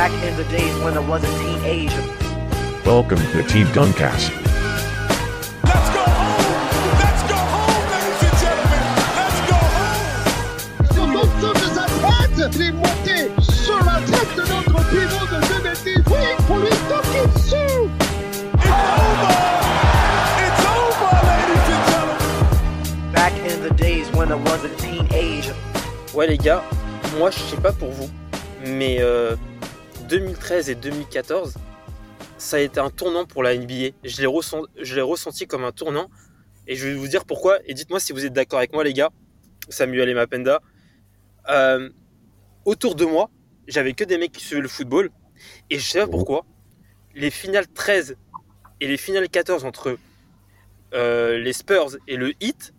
Back in the days when I was a teenager. Welcome to Team Duncast. Let's go home! Let's go home, ladies and gentlemen! Let's go home! Sur l'ensemble de sa tête, est monté sur la tête de notre pivot de 2010. Oui, pour lui toquer dessus. It's over! It's over, ladies and gentlemen! Back in the days when I was a teenager. Ouais les gars, moi je sais pas pour vous, mais euh, 2013 et 2014, ça a été un tournant pour la NBA. Je l'ai ressenti comme un tournant, et je vais vous dire pourquoi, et dites-moi si vous êtes d'accord avec moi les gars, Samuel et Mapenda. Euh, autour de moi, j'avais que des mecs qui suivaient le football, et je sais pas pourquoi, les finales 13 et les finales 14 entre euh, les Spurs et le Heat,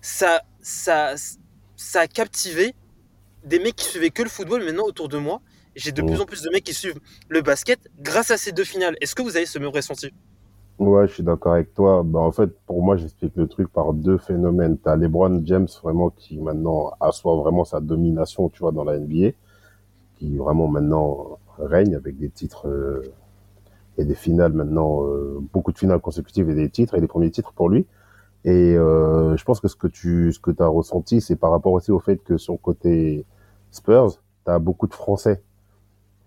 ça, ça, ça a captivé des mecs qui suivaient que le football maintenant autour de moi. J'ai de plus en plus de mecs qui suivent le basket grâce à ces deux finales. Est-ce que vous avez ce même ressenti? Ouais, je suis d'accord avec toi. Bah, en fait, pour moi, j'explique le truc par deux phénomènes. T'as LeBron James, vraiment, qui maintenant assoit vraiment sa domination, tu vois, dans la NBA, qui vraiment maintenant règne avec des titres euh, et des finales maintenant, euh, beaucoup de finales consécutives et des titres, et des premiers titres pour lui. Et euh, je pense que ce que tu ce que as ressenti, c'est par rapport aussi au fait que sur le côté Spurs, t'as beaucoup de Français.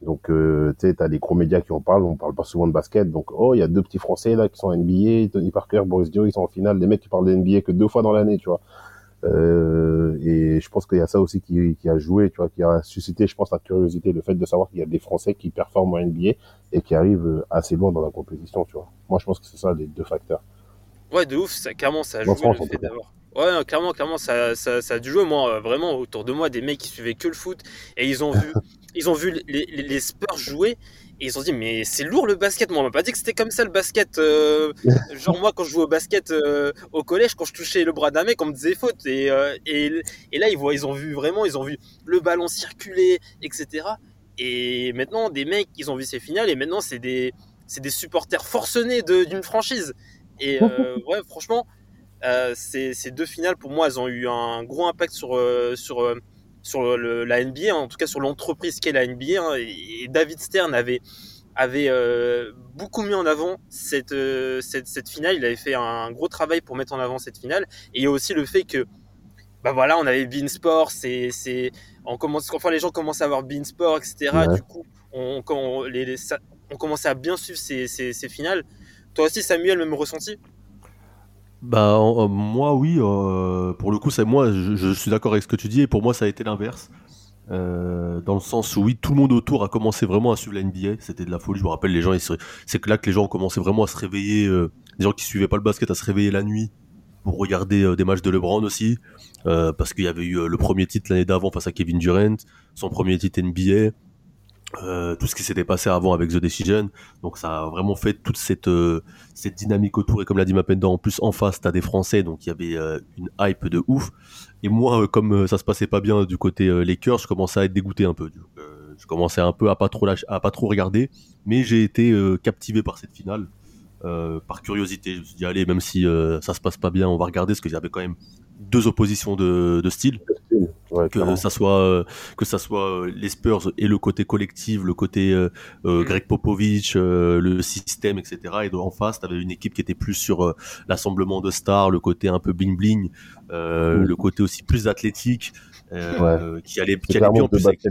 Donc, euh, tu sais, t'as des gros médias qui en parlent, on parle pas souvent de basket. Donc, oh, il y a deux petits Français là qui sont en NBA, Tony Parker, Boris Dio, ils sont en finale. Des mecs qui parlent de NBA que deux fois dans l'année, tu vois. Euh, et je pense qu'il y a ça aussi qui, qui a joué, tu vois, qui a suscité, je pense, la curiosité, le fait de savoir qu'il y a des Français qui performent en NBA et qui arrivent euh, assez loin dans la compétition, tu vois. Moi, je pense que c'est ça les deux facteurs. Ouais, de ouf, ça, clairement, ça a joué le en fait d'avoir. Ouais, clairement, clairement, ça, ça, ça a dû jouer. Moi, euh, vraiment, autour de moi, des mecs qui suivaient que le foot et ils ont vu, ils ont vu les, les, les Spurs jouer et ils se sont dit, mais c'est lourd le basket. Moi, on m'a pas dit que c'était comme ça le basket. euh, genre, moi, quand je jouais au basket euh, au collège, quand je touchais le bras d'un mec, on me disait faute. Et, euh, et, et là, ils, voient, ils ont vu vraiment, ils ont vu le ballon circuler, etc. Et maintenant, des mecs, ils ont vu ces finales et maintenant, c'est des, des supporters forcenés d'une franchise. Et ouais, franchement, euh, ces, ces deux finales, pour moi, elles ont eu un gros impact sur, euh, sur, euh, sur le- la NBA, hein, en tout cas sur l'entreprise qu'est la NBA. hein. et, et David Stern avait, avait euh, beaucoup mis en avant cette, euh, cette, cette finale. Il avait fait un gros travail pour mettre en avant cette finale. Et il y a aussi le fait que, bah voilà, on avait Beansport, c'est, c'est, on commence, enfin les gens commencent à avoir Beansport, etc. Ouais. Du coup, on, quand on, les, les- ça- on commençait à bien suivre ces, ces, ces finales. Toi aussi, Samuel, même ressenti? Bah euh, moi oui, euh, pour le coup c'est moi je, suis d'accord avec ce que tu dis et pour moi ça a été l'inverse. Euh, dans le sens où oui tout le monde autour a commencé vraiment à suivre la NBA, c'était de la folie. Je me rappelle les gens, ils c'est là que les gens ont commencé vraiment à se réveiller, des gens qui suivaient pas le basket à se réveiller la nuit pour regarder des matchs de LeBron aussi, parce qu'il y avait eu le premier titre l'année d'avant face à Kevin Durant, son premier titre NBA. Euh, tout ce qui s'était passé avant avec The Decision, donc ça a vraiment fait toute cette euh, cette dynamique autour. Et comme l'a dit Mapenda en plus en face t'as des Français donc il y avait euh, une hype de ouf. Et moi comme ça se passait pas bien du côté Lakers je commençais à être dégoûté un peu je commençais un peu à pas trop à pas trop regarder. Mais j'ai été captivé par cette finale. Par curiosité je me suis dit allez même si ça se passe pas bien on va regarder parce qu'il y avait quand même deux oppositions de, de style Ouais, que ça soit euh, que ça soit euh, les Spurs et le côté collectif, le côté euh, euh. Greg Popovich, euh, le système, etc. Et en face, tu avais une équipe qui était plus sur euh, l'assemblement de stars, le côté un peu bling bling, euh, Mm. le côté aussi plus athlétique, euh, qui allait qui allait bien plus avec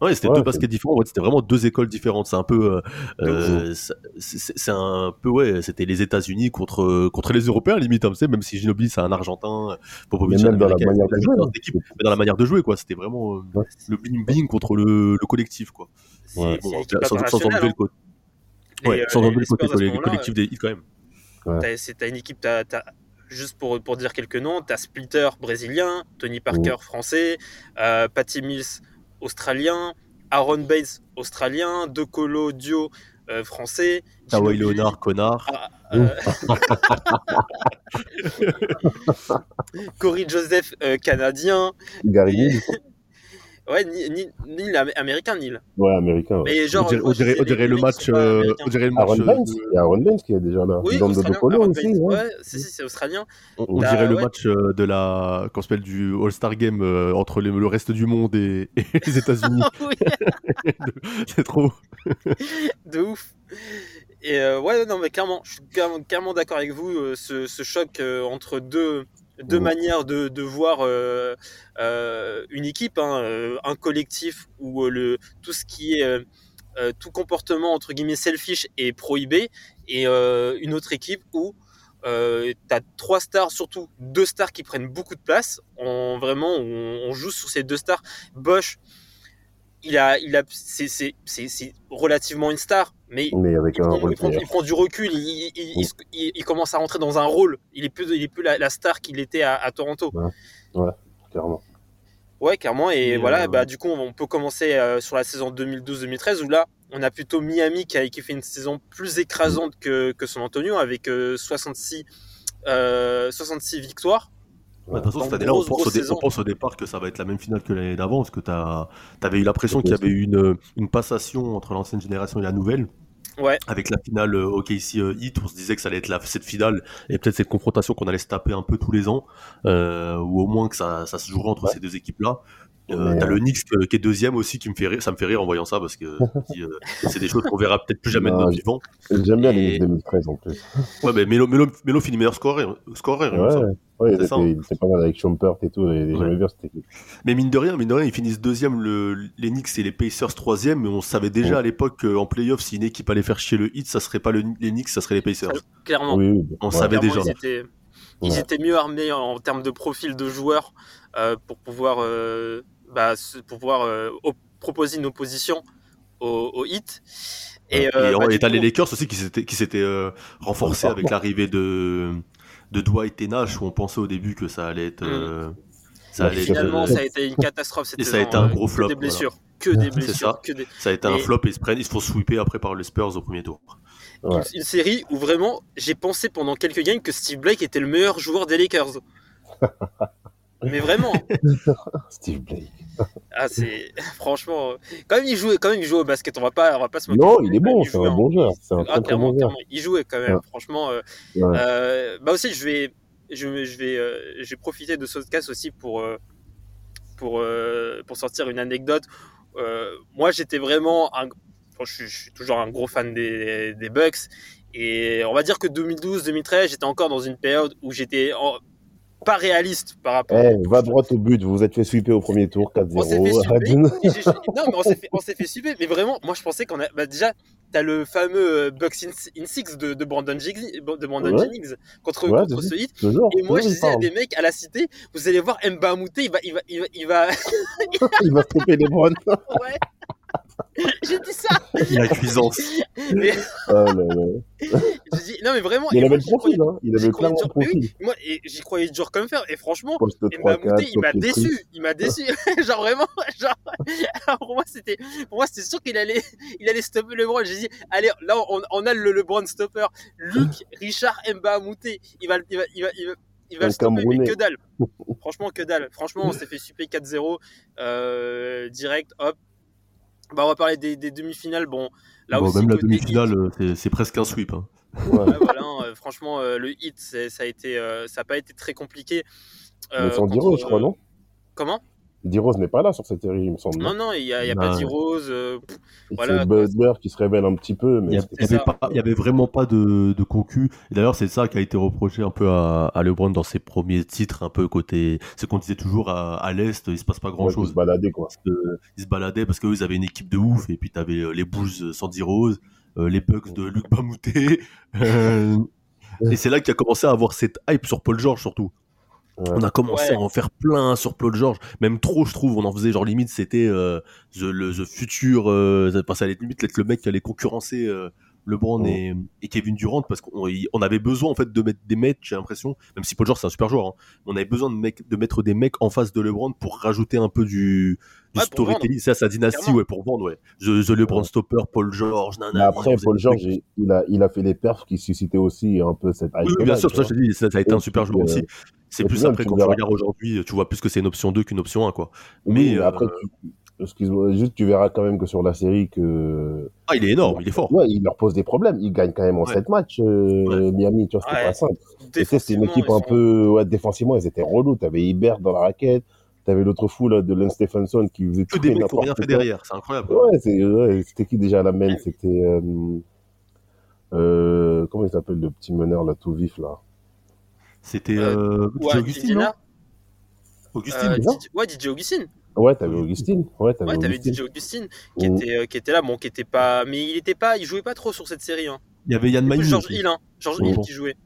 Ouais, c'était Ouais, deux baskets différents. Ouais, c'était vraiment deux écoles différentes. C'est un peu, euh, euh, c'est un peu ouais. C'était les États-Unis contre contre les Européens limite. Hein, tu même si Ginobili c'est un Argentin, un même dans la manière de jouer, dans hein. cette équipe, mais dans la manière de jouer quoi. C'était vraiment euh, Ouais. le bling bling contre le, le collectif quoi. C'est Ouais. c'est Bon, une équipe sans, sans enlever le hein. côté, Les, ouais, euh, sans enlever le côté collectif des hits quand même. T'as une équipe, t'as, juste pour, pour dire quelques noms, t'as Splitter brésilien, Tony Parker français, euh, Patty Mills australien, Aaron Bates australien, De Colo Dio euh, français, Kawhi Leonard, connard. Ah, euh, Corey Joseph euh, canadien, Gary Hill, Ouais, Ni- Ni- Neil, am- américain, Neil. Ouais, américain. ouais. Mais genre, on dirait, on dirait- je on disais dirait le match, euh, on dirait le match, Aaron euh, Baines, de- il y a Aaron Baines qui est déjà là. Oui, Dom de Polo aussi. Ouais. Ouais, si, si, c'est australien. on, on dirait le ouais. match euh, de la, qu'on s'appelle du All-Star Game euh, entre les- le reste du monde et, et les États-Unis. oui, C'est trop. de ouf. Et euh, ouais, non, mais clairement, je suis clairement, clairement d'accord avec vous. euh, ce, ce choc euh, entre deux, deux Mhm. manières de, de voir euh, euh, une équipe, hein, euh, un collectif où le, tout ce qui est tout comportement entre guillemets selfish est prohibé, et une autre équipe où euh, tu as trois stars, surtout deux stars qui prennent beaucoup de place. On, vraiment, on, on joue sur ces deux stars. Bosch, il a, il a, c'est, relativement une star, mais Mais avec il un prend, rôle il prend- player. il prend du recul, il, il- commence à rentrer dans un rôle. Il est plus, il est plus la, la star qu'il était à, à Toronto. Clairement. Ouais, clairement. Et Et, voilà, euh, bah, du coup, on peut commencer euh, sur la saison 2012-2013 où là, on a plutôt Miami qui, a, qui fait une saison plus écrasante que, que San Antonio avec euh, 66, euh, 66 victoires. Ouais, de toute façon, Donc, cette année-là, on, pense au grosse dé- saison. on pense au départ que ça va être la même finale que l'année d'avant, parce que tu avais eu l'impression qu'il y avait eu une, une passation entre l'ancienne génération et la nouvelle. Ouais. Avec la finale euh, OKC euh, Heat, on se disait que ça allait être la, cette finale et peut-être cette confrontation qu'on allait se taper un peu tous les ans, euh, ou au moins que ça, ça se jouerait entre Ouais. ces deux équipes-là. Euh, T'as le Knicks euh, qui est deuxième aussi, qui me fait rire, ça me fait rire en voyant ça parce que euh, c'est des choses qu'on verra peut-être plus jamais de notre vivant. J'aime bien les Et- Knicks 2013 en plus. Ouais, mais Melo, Melo, Melo finit meilleur scoreur, scoreur Ouais, ouais, C'est il ça, était, hein. pas mal avec Schumpert et tout. Ouais. Mais mine de rien, mine de rien, ils finissent deuxième, le, les Knicks et les Pacers troisième, mais on savait déjà Ouais. à l'époque qu'en playoff, si une équipe allait faire chier le Heat, ça serait pas le, les Knicks, ça serait les Pacers. Clairement. Oui, oui. On ouais. savait Clairement, déjà. Ils étaient, ils Ouais. étaient mieux armés en, en termes de profil de joueurs euh, pour pouvoir, euh, bah, pour pouvoir euh, proposer une opposition au, au hit. Et, Et, euh, bah, et du t'as coup, les Lakers aussi qui s'étaient euh, renforcés Ouais, avec l'arrivée de, de Dwight et Nash, où on pensait au début que ça allait être. euh, ça, allait finalement, euh, ça a été une catastrophe cette Et ça a été un euh, gros que flop, Des voilà. blessures. Que des C'est blessures. ça. Que des... ça a été un flop et ils se prennent, ils se font sweeper après par les Spurs au premier tour. Ouais. Une, une série où vraiment j'ai pensé pendant quelques games que Steve Blake était le meilleur joueur des Lakers. Mais vraiment, Steve Blake. ah, c'est franchement, quand même il jouait, quand même il jouait au basket. On va pas, on va pas se moquer. Non, il est bon, c'est un hein. bon joueur. C'est un Ah, très très clairement, bon joueur. il jouait quand même. Ouais. Franchement, euh, Ouais. euh, bah aussi je vais, je, je vais, euh, je vais profiter de ce podcast aussi pour, euh, pour, pour sortir une anecdote. Moi, j'étais vraiment, un, bon, je, suis, je suis toujours un gros fan des, des Bucks. Et on va dire que 2012-2013, j'étais encore dans une période où j'étais en- pas réaliste par rapport. Eh, va droit au but, vous vous êtes fait sweeper au premier tour, On s'est fait 4-0. j'ai- Non, mais on s'est fait, fait. Mais vraiment, moi, je pensais qu'on a. Bah, déjà, t'as le fameux euh, Bucks in, in Six de, de Brandon, Jennings, de Brandon Ouais. Jennings contre, Ouais, contre ce hit. Toujours, Et moi, je disais à des mecs à la cité, vous allez voir Mba Mouté, il va, il va, il va, il va... il va les ouais. J'ai dit ça. La cuisance. Mais Oh là là. j'ai dit, non, mais vraiment. Il avait le j'y profil, croyais- hein. Il avait mais oui, profil. moi, et j'y croyais dur comme fer. Et franchement, Poste Mba 3-4, Mouté, il m'a déçu. Il m'a déçu. genre vraiment, genre, alors, pour moi, c'était, pour moi, c'était sûr qu'il allait, il allait stopper LeBron. J'ai dit, allez, là, on, on a le LeBron stopper. Luc, Richard, Mba Mouté. Il va, il va, il va, il va, il va Un le stopper, mais que dalle. Franchement, que dalle. Franchement, on s'est fait super 4-0, euh, direct, hop. Bah, on va parler des, des demi-finales. Bon, là Bon, aussi, même la demi-finale, euh, c'est- presque un sweep. hein. Ouais. Ouais, voilà, hein, euh, franchement, euh, le hit, ça a été, euh, ça a pas été très compliqué. Mais euh, sans contre- je crois, non? Comment? D-Rose n'est pas là sur cette série, il me semble. Non, non, il y a, y a pas d'Heroes. euh, voilà, c'est. Butler qui se révèle un petit peu, Il mais y, a- c'était- il y avait vraiment pas de, de concu. D'ailleurs, c'est ça qui a été reproché un peu à, à LeBron dans ses premiers titres, un peu côté. C'est qu'on disait toujours à, à l'Est, il se passe pas grand ouais, chose. se baladait, quoi. Parce que ils se baladaient parce qu'eux, ils avaient une équipe de ouf. Et puis, t'avais euh, les Bulls sans Rose, euh, les Bucks de Luc Bamouté. euh, et c'est là qu'il a commencé à avoir cette hype sur Paul George, surtout. Ouais. On a commencé Ouais. à en faire plein sur Paul George, même trop, je trouve. On en faisait genre limite, c'était euh, the, le the futur. Euh, ça passait à la limite être le mec qui allait concurrencer euh, LeBron Ouais. et, et Kevin Durant parce qu'on on avait besoin en fait de mettre des mecs. J'ai l'impression, même si Paul George c'est un super joueur, hein, on avait besoin de, mettre des mecs en face de LeBron pour rajouter un peu du, du Ouais, storytelling. C'est sa dynastie, Clairement. ouais, pour vendre, ouais. The, the LeBron Ouais. Stopper, Paul George, nanana. Mais après, Paul George, il, a, il a fait les perfs qui suscitaient aussi un peu cette. Oui, bien sûr, ça, je dis, ça, ça a été un super joueur euh, aussi. C'est plus après, quand tu regardes aujourd'hui, tu vois plus que c'est une option 2 qu'une option 1, quoi. Mais, mais après, euh, tu- excuse-moi, juste tu verras quand même que sur la série que ah, il est énorme, il est fort. ouais, il leur pose des problèmes. Ils gagnent quand même en Ouais. 7 matchs, euh, Ouais. Miami, tu vois, c'était Ouais. pas simple. Et c'était une équipe un sont- peu ouais, défensivement, ils étaient relous. T'avais Ibert dans la raquette, t'avais l'autre fou là de Len Stephenson qui faisait Que tout des mecs rien fait derrière, c'est incroyable. Ouais, c'est ouais, c'était qui déjà la main? C'était euh, euh, comment il s'appelle le petit meneur là tout vif là? C'était Euh, euh, Ouais, DJ Augustine, non Augustine euh, ouais, DJ Augustine. Ouais, t'avais Augustine. Ouais, t'avais Ouais, t'avais Augustine. DJ Augustine qui était, euh, qui était là, bon, qui était pas, mais il était pas, il jouait pas trop sur cette série. Hein. Il y avait Yann Mailly. George. Hill, hein. George. Hill qui jouait.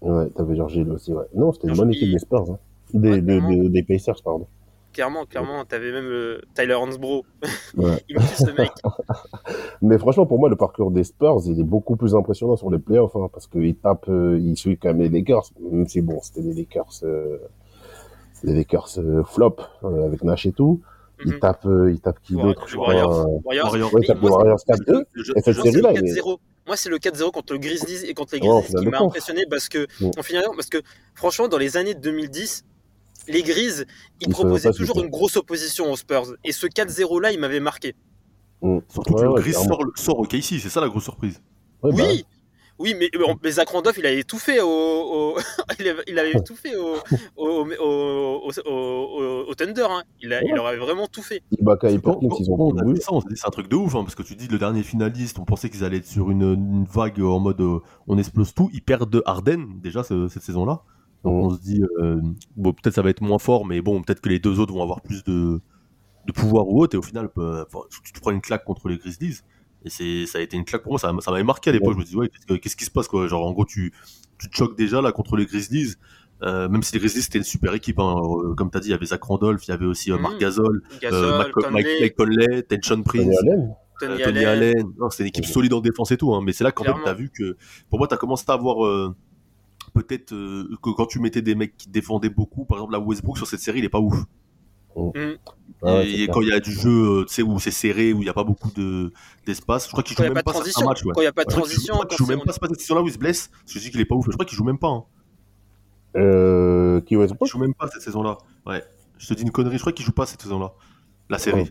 Ouais, t'avais George Hill aussi. Ouais. Non, c'était une bonne équipe des Spurs, hein. des, Ouais, des, des, des Pacers, pardon. Clairement, clairement, t'avais même euh, Tyler Hansbrough. Ouais. il me fait ce mec. Mais franchement, pour moi, le parcours des Spurs, il est beaucoup plus impressionnant sur les playoffs, hein, parce qu'ils tapent, euh, ils suivent quand même les Lakers, même si bon, c'était les Lakers, euh, les Lakers euh, flop euh, avec Nash et tout. Ils Mhm. tapent, euh, ils tapent qui Ouais, d'autre, les je crois. Warriors. Warriors. Warriors. Ouais, Mais ils tapent les moi, Warriors c'est- 4-2. Le jeu- Et cette série-là, il est- 4-0. Moi, c'est le 4-0 contre le Grizzlies et contre les Grizzlies finale qui m'a impressionné parce que, en finale, parce que, franchement, dans les années 2010, les Grizzlies, ils proposaient toujours une grosse opposition aux Spurs. Et ce 4-0 là, il m'avait marqué. Mm. Surtout que Ouais, le ouais, Gris clairement. sort, sort au KC, c'est ça la grosse surprise. Ouais, bah, Oui, oui, mais, mais, Zach Randolph, il avait tout fait au, au- il, avait, il avait tout fait au, au, au, au, au- au Thunder. hein. Il, a, il Ouais. aurait vraiment tout fait. C'est un truc de ouf, hein, parce que tu dis le dernier finaliste, on pensait qu'ils allaient être sur une, une vague en mode euh, on explose tout. Ils perdent de Harden déjà ce- cette saison-là. Donc Mhm. on se dit, euh, bon, peut-être ça va être moins fort, mais bon, peut-être que les deux autres vont avoir plus de, de pouvoir ou autre. Et au final, euh, tu, tu prends une claque contre les Grizzlies. Et c'est, ça a été une claque pour moi, ça, m'a- ça m'avait marqué à l'époque. Ouais. Je me dis, ouais, qu'est-ce, que- qu'est-ce qui se passe quoi Genre, en gros, tu, tu te choques déjà là contre les Grizzlies. Euh, même si les Grizzlies c'était une super équipe, hein. Euh, comme tu as dit, il y avait Zach Randolph, il y avait aussi euh, Marc Mhm. Gasol, Mike, Conley, Mike- Conley, Tension Prince, Tony Allen. Tony, euh, Tony Allen. Allen. Non, C'était une équipe Mhm. solide en défense et tout, hein. mais c'est là qu'en fait tu as vu que pour moi tu as commencé à avoir euh, peut-être euh, que quand tu mettais des mecs qui défendaient beaucoup, par exemple la Westbrook sur cette série il est pas ouf. Ah ouais, et quand il y a du jeu, euh, tu sais, où c'est serré, où il n'y a pas beaucoup de, d'espace, je crois qu'il joue même pas pas certains matchs. Ouais. quand il n'y a pas de Je crois qu'il joue- transition, je crois qu'il quand joue même pas, cette saison-là où il se blesse, je dis qu'il est pas ouf, je crois qu'il joue même pas. Hein. Euh, qui Il Westbrook joue même pas cette saison-là. Ouais. Je te dis une connerie, je crois qu'il joue pas cette saison-là. La série.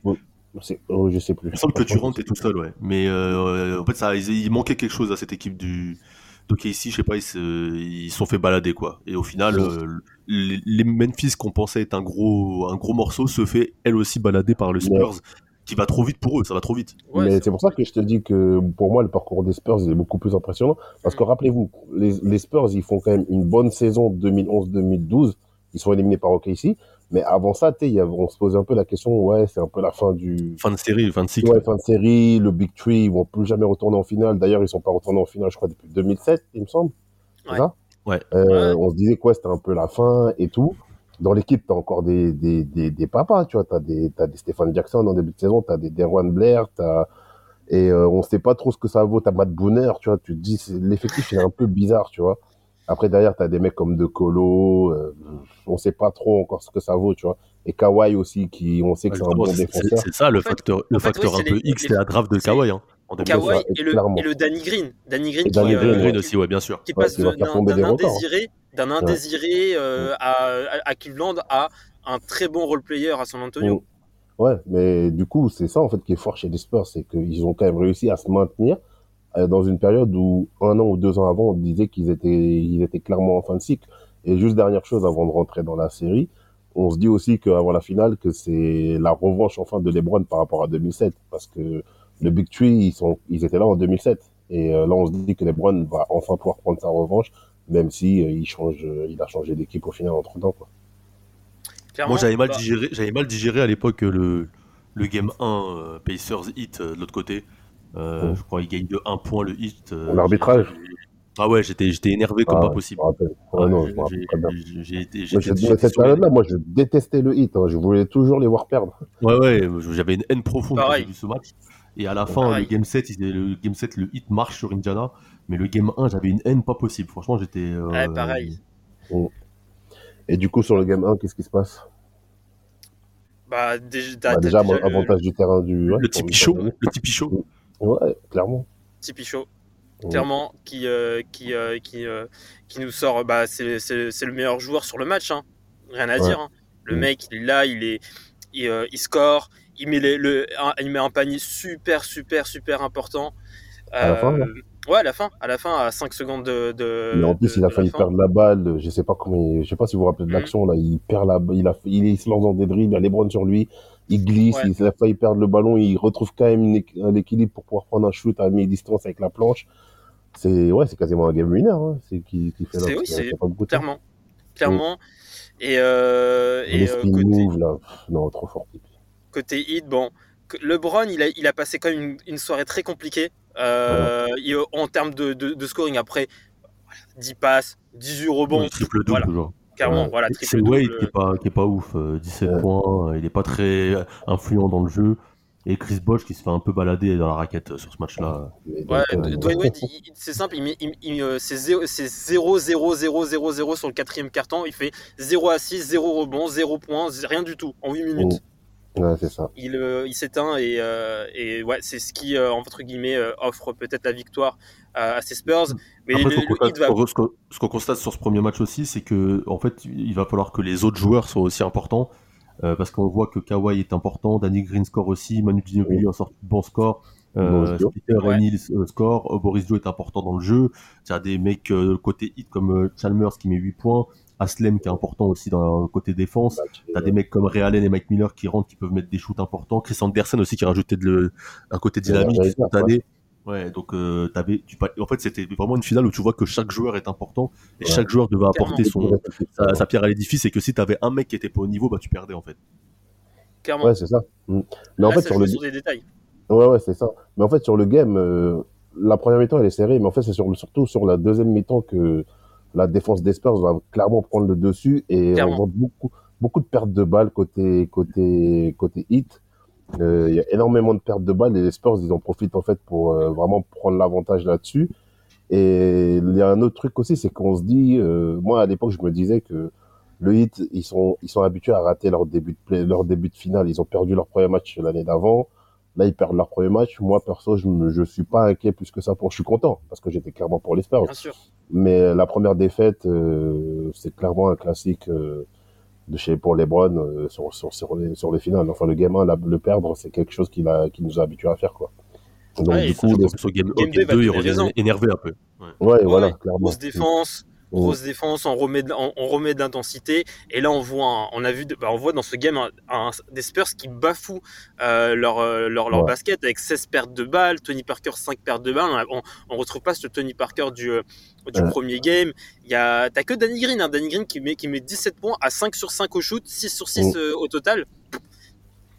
C'est- oh, je sais plus. Il me semble que tu rentres, t'es tout seul, ouais. Mais euh, en fait, ça, il manquait quelque chose à cette équipe du d'OKC, je sais pas, ils se ils sont fait balader, quoi. Et au final, euh, les, Memphis qu'on pensait être un gros, un gros morceau se fait elle aussi balader par le Spurs, qui va trop vite pour eux, ça va trop vite. Ouais, mais c'est pour ça que je te dis que pour moi, le parcours des Spurs est beaucoup plus impressionnant. Parce que rappelez-vous, les, les Spurs, ils font quand même une bonne saison 2011-2012. Ils sont éliminés par OKC. Mais avant ça, tu y avait- on se posait un peu la question, ouais, c'est un peu la fin du, Fin de série, fin de cycle. Ouais, fin de série, le Big Three, ils vont plus jamais retourner en finale. D'ailleurs, ils sont pas retournés en finale, je crois, depuis 2007, il me semble. C'est Ouais. ça? Ouais. Euh, Ouais. On se disait quoi, c'était un peu la fin et tout. Dans l'équipe, t'as encore des, des, des, des papas, tu vois. T'as des, t'as des Stéphane Jackson en début de saison, t'as des Derwan Blair, t'as, et euh, on sait pas trop ce que ça vaut. T'as Matt Booner, tu vois. Tu te dis, c'est- l'effectif, il est un peu bizarre, tu vois. Après, derrière, t'as des mecs comme De Colo, euh, on sait pas trop encore ce que ça vaut, tu vois. Et Kawhi aussi, qui, on sait que c'est un bon défenseur. c'est ça le En fait- facteur, le facteur un peu les- X, c'est la draft de Kawhi. Hein, Kawhi, 2012. Kawhi ça, et le, clairement. et le Danny Green. Danny Green qui, Danny euh, Green, Green ouais. aussi, ouais, bien sûr. qui Ouais, passe d'un hein. indésiré, euh, à, à- à Cleveland à un très bon role player à San Antonio. Ouais, mais du coup, c'est ça en fait qui est fort chez les Spurs, c'est qu'ils ont quand même réussi à se maintenir dans une période où un an ou deux ans avant, on disait qu'ils étaient, ils étaient clairement en fin de cycle. Et juste dernière chose avant de rentrer dans la série, on se dit aussi qu'avant la finale, que c'est la revanche enfin de LeBron par rapport à 2007, parce que le Big Three, ils sont, ils étaient là en 2007, et euh, là on se dit que LeBron va enfin pouvoir prendre sa revanche, même si euh, il change, euh, il a changé d'équipe au final entre temps, quoi. Clairement, Moi, j'avais mal bah, digéré, j'avais mal digéré à l'époque euh, le, le game 1 euh, Pacers Hit euh, de l'autre côté. Euh. Je crois qu'il gagne de 1 point le Hit. euh, L'arbitrage. j'ai- Ah ouais, j'étais, j'étais énervé comme Ah, pas possible. Je me rappelle. Ouais, non, je J'ai- me rappelle j'ai- très bien. j'ai- été- cette période-là, moi, je détestais le hit. hein. Je voulais toujours les voir perdre. Ouais, ouais, j'avais une haine profonde quand Pareil. j'ai vu ce match. Et à la fin, Pareil. le game 7, il- le game 7, le hit marche sur Indiana. Mais le game 1, j'avais une haine pas possible. Franchement, j'étais. euh, Ouais, pareil. Et du coup, sur le game 1, qu'est-ce qui se passe? Bah, déjà, Bah, Déjà, avantage du terrain du. ouais, Le Tipeee Show. terrain. Le Tipeee Show. Ouais, clairement. Tipeee Show. clairement, qui, euh, qui, euh, qui, euh, qui nous sort. Bah, c'est le meilleur joueur sur le match, hein. rien à Ouais. dire. hein. Le Mm. mec, il est là, il, est, il, il score, il met, les- le, un, il met un panier super, super, super important. À la fin, Ouais, à la fin, à la fin, à 5 secondes de. de Mais en plus, de- il a failli perdre la balle. Je sais pas comment, il- je sais pas si vous vous rappelez de Mhm. l'action là. Il perd la, il a, il, il se lance dans des dribbles, il y a Lebron sur lui, il glisse, Ouais. il a failli perdre le ballon, il retrouve quand même un équilibre pour pouvoir prendre un shoot à mi-distance avec la planche. C'est, ouais, c'est quasiment un game winner, hein. C'est qui, qui fait là. C'est- oui, il. Clairement. Clairement. Et, euh, et euh, côté, moves là, pff, non, trop fort. côté hit, bon, LeBron, il a, il a passé quand même une, une soirée très compliquée euh, il- en termes de, de- de scoring. Après, voilà, 10 passes, 18 rebons, Oui, triple double voilà, toujours. Clairement, Ouais. voilà, C'est Wade double. qui est pas, qui est pas ouf, euh, 17 Ouais. points, euh, il est pas très euh, influent dans le jeu. Et Chris Bosh qui se fait un peu balader dans la raquette euh, sur ce match-là. Ouais, euh, Dwayne Wade, c'est simple, il met- il- il, euh, c'est 0, c'est 0, 0, 0, 0, 0 sur le quatrième carton. Il fait 0 à 6, 0 rebond, 0 points, rien du tout en 8 minutes. Ouais, c'est ça. il, euh, il s'éteint et, euh, et ouais, c'est ce qui, euh, entre guillemets, euh, offre peut-être la victoire à, à ces Spurs. Mais Après, le, ce qu'on le constate, va- ce qu'on- constate sur ce premier match aussi, c'est que en fait, il va falloir que les autres joueurs soient aussi importants. euh, parce qu'on voit que Kawhi est important, Danny Green score aussi, Manu Ginobili en sort de bon score, euh, Dio. Peter Ouais. et Nils euh, score, Boris Joe est important dans le jeu. Il y a des mecs euh, côté hit comme euh, Chalmers qui met 8 points, Aslem qui est important aussi dans le côté défense. T'as des mecs comme Ray Allen et Mike Miller qui rentrent, qui peuvent mettre des shoots importants. Chris Anderson aussi qui rajoutait de le, un côté dynamique, spontané. Ouais, donc euh, t'avais, tu, en fait, c'était vraiment une finale où tu vois que chaque joueur est important et Ouais. chaque joueur devait apporter Clairement. son, sa, sa pierre à l'édifice et que si t'avais un mec qui était pas au niveau, bah tu perdais en fait. clairement. Ouais, c'est ça. Mm. Mais en Là, fait, ça sur le, sur des détails. Ouais, ouais, c'est ça. Mais en fait, sur le game, euh, la première mi-temps, elle est serrée, mais en fait, c'est sur, surtout sur la deuxième mi-temps que la défense des Spurs va clairement prendre le dessus et Clairement. on voit beaucoup, beaucoup de pertes de balles côté, côté, côté hit. Euh, Il y a énormément de pertes de balles et les Spurs, ils en profitent en fait pour euh, vraiment prendre l'avantage là-dessus. Et il y a un autre truc aussi, c'est qu'on se dit, euh, moi à l'époque, je me disais que le hit, ils sont, ils sont habitués à rater leur début de play, leur début de finale. Ils ont perdu leur premier match l'année d'avant. Là, ils perdent leur premier match. Moi, perso, je je suis pas inquiet plus que ça pour, je suis content parce que j'étais clairement pour les Spurs. Bien sûr. Mais la première défaite, euh, c'est clairement un classique euh, de chez pour LeBron euh, sur, sur, sur, les, sur les finales. Enfin, le game 1, la- le perdre, c'est quelque chose qu'il a, qui nous a habitués à faire, quoi. Donc, Ouais, du coup, les- game, Game game 2, 2, il revient énervé un peu. Ouais. ouais, Ouais, voilà, clairement. Grosse défense. Grosse défense, on remet de, on, on remet de l'intensité. Et là, on voit, un- on a vu, de- bah, on voit dans ce game un- un- des Spurs qui bafouent euh, leur, euh, leur, leur Ouais. basket avec 16 pertes de balles, Tony Parker 5 pertes de balles. On, on retrouve pas ce Tony Parker du, euh, du Ouais. premier game. Il y a, t'as que Danny Green, hein, Danny Green qui met, qui met 17 points à 5 sur 5 au shoot, 6 sur 6 Mm. euh, au total.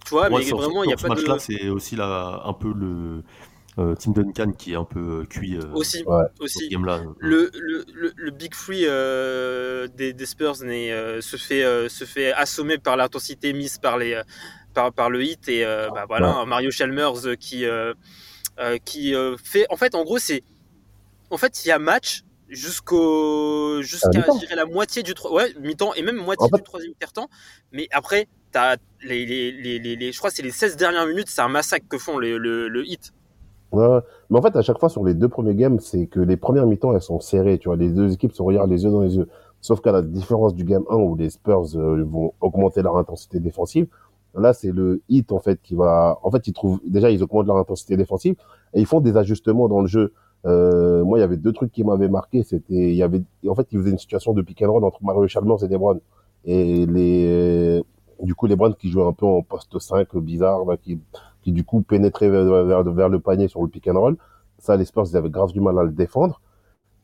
Tu vois, mais vraiment, il y a pas ce de. match-là, c'est aussi là, un peu le euh, Tim Duncan qui est un peu euh, cuit euh, Aussi, Ouais. aussi. ce game-là. le, le, le, le Big Free euh, des, des Spurs se, fait, se fait assommer par l'intensité mise par, les, par, par le hit. Et bah, voilà, Mario Chalmers qui, qui fait. En fait, en gros, c'est. En fait, il y a match jusqu'au jusqu'à la moitié du ouais, mi-temps et même moitié En fait- du troisième quart-temps. Mais après, les, les, les, je crois que c'est les 16 dernières minutes, c'est un massacre que font le, le hit. Ouais. Mais en fait, à chaque fois, sur les deux premiers games, c'est que les premières mi-temps, elles sont serrées. Tu vois, les deux équipes se regardent les yeux dans les yeux. Sauf qu'à la différence du game 1 où les Spurs euh, vont augmenter leur intensité défensive, là, c'est le hit, en fait, qui va, en fait, ils trouvent, déjà, ils augmentent leur intensité défensive et ils font des ajustements dans le jeu. Euh, moi, il y avait deux trucs qui m'avaient marqué. C'était, il y avait, en fait, ils faisaient une situation de pick and roll entre Mario Chalmers et LeBron. Et les, du coup, LeBron qui jouait un peu en poste 5 bizarre, là, qui, qui du coup pénétrait vers, le panier sur le pick and roll. Ça, les Spurs, ils avaient grave du mal à le défendre.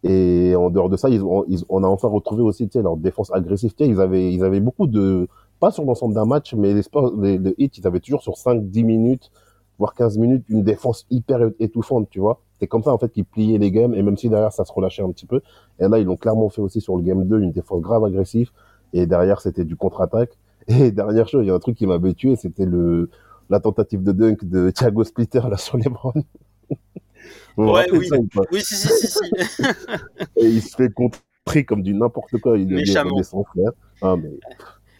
Et en dehors de ça, ils ont, ils- on a enfin retrouvé aussi, leur défense agressive. Ils avaient, ils avaient beaucoup de, pas sur l'ensemble d'un match, mais les Spurs, les, les hits, ils avaient toujours sur 5, 10 minutes, voire 15 minutes, une défense hyper étouffante, tu vois. C'est comme ça, en fait, qu'ils pliaient les games, et même si derrière, ça se relâchait un petit peu. Et là, ils l'ont clairement fait aussi sur le game 2, une défense grave agressive. Et derrière, c'était du contre-attaque. Et dernière chose, il y a un truc qui m'avait tué, c'était le, la tentative de dunk de Thiago Splitter, là, sur vous Ouais, oui. ça Oui, si, si, si, si. et il se fait contrer comme du n'importe quoi. Il est son frère. Ah, mais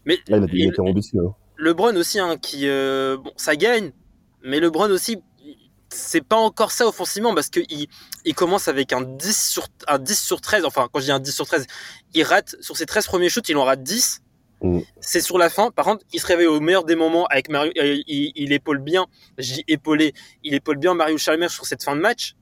Mais là, il a il était ambitieux. hein. LeBron aussi, hein, qui, euh, bon, ça gagne, mais LeBron aussi, c'est pas encore ça offensivement parce que il, il commence avec un 10 sur un 10 sur 13 enfin quand je dis un 10 sur 13 il rate sur ses 13 premiers shoots il en rate 10 Mm. c'est sur la fin par contre il se réveille au meilleur des moments avec Mario euh, il, il épaule bien j'ai épaulé il épaule bien Mario Chalmers sur cette fin de match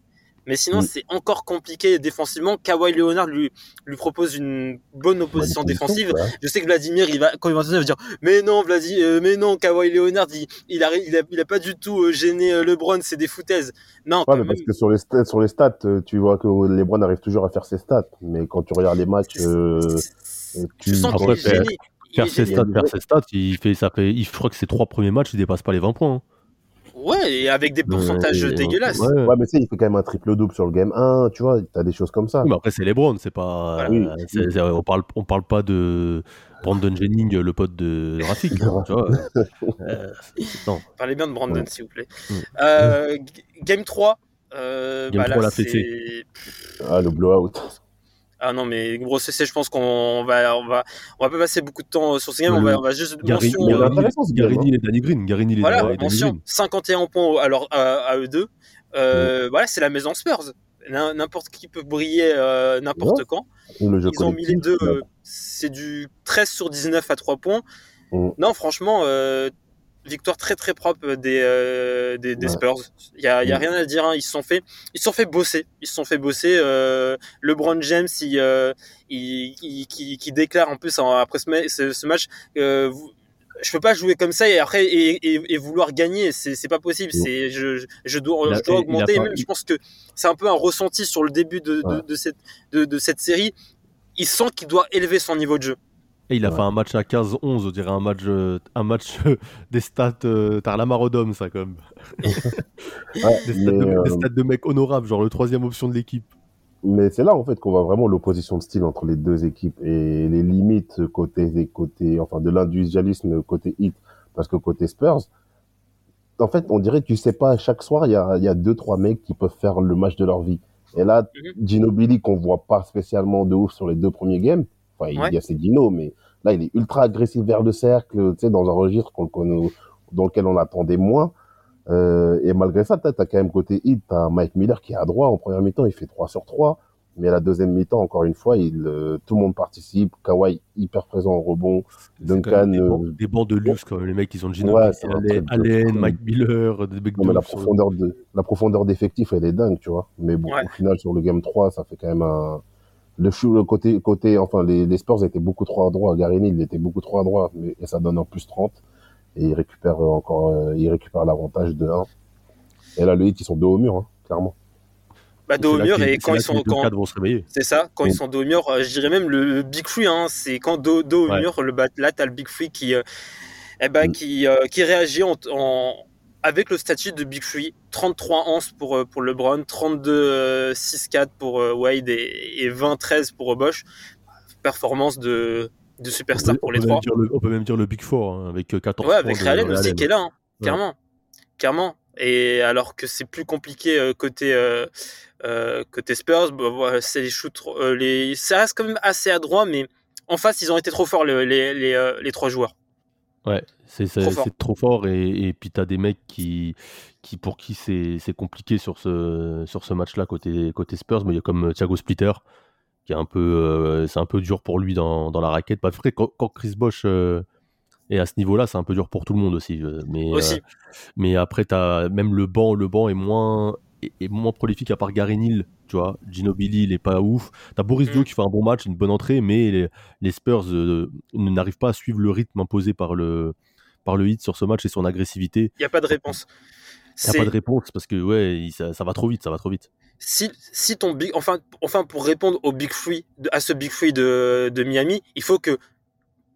mais sinon Mm. c'est encore compliqué défensivement Kawhi Leonard lui lui propose une bonne opposition défensive ouais. je sais que Vladimir, il va, quand il va va dire, mais non, Vladi, euh, mais non, Kawhi Leonard, il, il, a, il, a, il a pas du tout euh, gêné LeBron, c'est des foutaises. Non, Ouais, quand mais même, parce que sur les stats, sur les stats, tu vois que LeBron arrive toujours à faire ses stats, mais quand tu regardes les matchs, euh, tu tu sens qu'il est gêné. Faire ses stats, faire ses stats, il fait, ça fait, il, je crois que ses trois premiers matchs, il dépasse pas les 20 points. hein. Ouais, et avec des pourcentages Ouais, dégueulasses. ouais. Ouais, mais tu sais, il fait quand même un triple-double sur le game 1, tu vois, t'as des choses comme ça. Oui, mais après, c'est pas. Voilà. Oui. c'est- c'est- on, parle, on parle pas de Brandon Jennings, le pote de Rafik. De tu vois. Euh, non. Parlez bien de Brandon, Ouais. s'il vous plaît. Mm. Euh, game 3. Euh, Game bah 3, là, la fessée. Ah, le blowout. Ah non, mais gros CC, je pense qu'on va, on va, on va pas passer beaucoup de temps sur ce game. On va, on va juste Gary- mention, il est euh, Garini, intéressant, ce game, Garini et Danny Green. Garini et Voilà, Danny mention Green. 51 points alors à, à eux deux. Euh, Voilà, c'est la maison Spurs. N'im- N'importe qui peut briller euh, n'importe Ouais. quand. Le jeu Ils ont mis les deux. euh, c'est du 13 sur 19 à 3 points. Non, franchement, euh, victoire très très propre des, euh, des, des Ouais. Spurs. Il y a, il y a Mm. rien à dire. hein. Ils se sont fait, ils se sont fait bosser. Ils se sont fait bosser. Euh, LeBron James, il, euh, il, il- qui, qui déclare en plus après ce, ma- ce, ce match. Euh, vous- je peux pas jouer comme ça et après et, et, et vouloir gagner, c'est pas possible. Mm. C'est je, je- je dois je augmenter. Et pas- même, je pense que c'est un peu un ressenti sur le début de, de, Ouais. de cette de, de cette série. Il sent qu'il doit élever son niveau de jeu. Et il a Ouais. fait un match à 15-11, on dirait un match, euh, un match euh, des stats. Euh, T'as la marodome, ça, quand même. Ouais, Des stats, mais, de, euh, des stats de mecs honorables, genre le troisième option de l'équipe. mais c'est là, en fait, qu'on voit vraiment l'opposition de style entre les deux équipes et les limites côté, des côtés, enfin, de l'individualisme côté hit. Parce que côté Spurs, en fait, on dirait, tu sais pas, chaque soir, il y a, y a deux, trois mecs qui peuvent faire le match de leur vie. Et là, Mhm. Ginobili, qu'on voit pas spécialement de ouf sur les deux premiers games, enfin, il Ouais. y a ses Gino, mais là, il est ultra agressif vers le cercle, tu sais, dans un registre qu'on connaît, dans lequel on attendait moins. Euh, et malgré ça, t'as as quand même côté hit, t'as Mike Miller qui est à droit en première mi-temps, il fait 3 sur 3. Mais à la deuxième mi-temps, encore une fois, il, euh, tout le monde participe. Kawhi hyper présent au rebond. C'est Duncan, des, euh, bancs, des bancs de luxe, quand même. Les mecs, ils ont Gino, Ouais, Allen. Mike Miller, des mecs Non, de mais la profondeur de, la profondeur d'effectif, elle est dingue, tu vois. Mais bon, Ouais. au final, sur le game 3, ça fait quand même un, le chou, le côté, côté, enfin, les, les Spurs étaient beaucoup trop à droite. Garini, il était beaucoup trop à droite, mais, et ça donne en plus 30. Et il récupère encore, euh, il récupère l'avantage de 1. Et là, le hit, ils sont deux au mur, hein, clairement. Bah, dos au mur et quand ils sont quand c'est ça quand ils sont dos au mur, euh, je dirais même le, big free. Hein, c'est quand dos, dos au Ouais. mur, le bat, là t'as le big free qui euh, eh ben, Mm. qui euh, qui réagit en, en- avec le statut de big free. 33-11 pour euh, pour LeBron, 32-6-4 pour euh, Wade et, et 20-13 pour Bosch. Performance de de superstar peut, pour les trois. le, on peut même dire le Big Four, hein, avec euh, 14 Ouais, avec de aussi qui est là, hein, Ouais. clairement, clairement. Et alors que c'est plus compliqué euh, côté euh, euh, côté Spurs, bah, voilà, c'est les shoots, euh, les, ça reste quand même assez adroit, mais en face ils ont été trop forts les les, les, euh, les trois joueurs. Ouais, c'est Trop fort. c'est trop fort et, et puis t'as des mecs qui, qui pour qui c'est compliqué sur ce, sur ce match-là côté, côté Spurs, mais il y a comme Thiago Splitter qui est un peu euh, c'est un peu dur pour lui dans, dans la raquette. Pas vrai quand, quand Chris Bosch euh, est à ce niveau-là, c'est un peu dur pour tout le monde aussi. euh, Mais Aussi. euh, mais après même le banc, le banc est moins est, est moins prolifique à part Gary Neal, tu vois. Ginobili, il est pas ouf. T'as Boris Mm. Dio qui fait un bon match, une bonne entrée, mais les, les Spurs euh, n'arrivent pas à suivre le rythme imposé par le par le hit sur ce match et son agressivité. Il y a pas de réponse. T'as C'est pas de réponse parce que ouais, il- ça, ça va trop vite, ça va trop vite. si si ton big enfin enfin pour répondre au big free à ce big free de de Miami, il faut que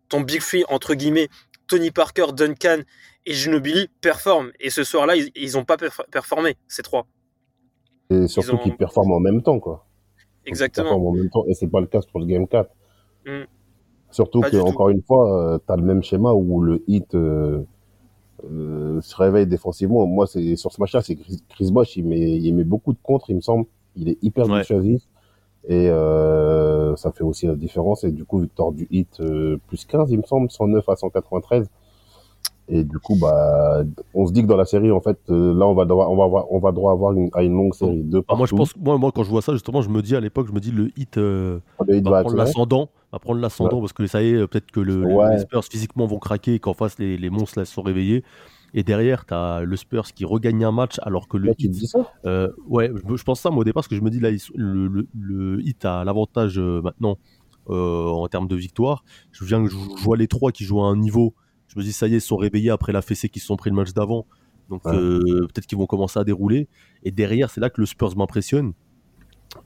ton big free entre guillemets Tony Parker, Duncan et Ginobili performent. Et ce soir-là, ils, ils ont pas perf- performé ces trois. Et surtout ont- qu'ils performent en même temps, quoi. Ils Exactement. performent en même temps, et c'est pas le cas pour le game 4. Mm. Surtout Pas que, tout. une fois, tu as le même schéma où le hit euh, euh, se réveille défensivement. Moi, c'est sur ce match-là, c'est Chris, Chris Bosh, il met, il met beaucoup de contre, il me semble. Il est hyper Ouais. dissuasif. Et euh, ça fait aussi la différence. Et du coup, victoire du hit euh, plus 15, il me semble, 109 à 193. Et du coup, bah, on se dit que dans la série, en fait, euh, là, on va devoir, on va avoir, on va devoir avoir une, à une longue série. Deux Ah, moi, je pense, moi, moi, quand je vois ça, justement, je me dis à l'époque, je me dis le hit euh, Le hit va va prendre l'ascendant, va prendre l'ascendant parce que ça y est, peut-être que le, le- Ouais. les Spurs physiquement vont craquer et qu'en face les, les monstres là se sont réveillés. Et derrière, tu as le Spurs qui regagne un match alors que le Là, tu te hit dis ça? Euh, ouais, je, pense ça moi au départ parce que je me dis là le, le, le hit a l'avantage maintenant en termes de victoire. Je viens que je, je vois les trois qui jouent à un niveau. Je me dis ça y est, ils sont réveillés après la fessée qu'ils se sont pris le match d'avant. Donc Ouais. euh, peut-être qu'ils vont commencer à dérouler. Et derrière, c'est là que le Spurs m'impressionne.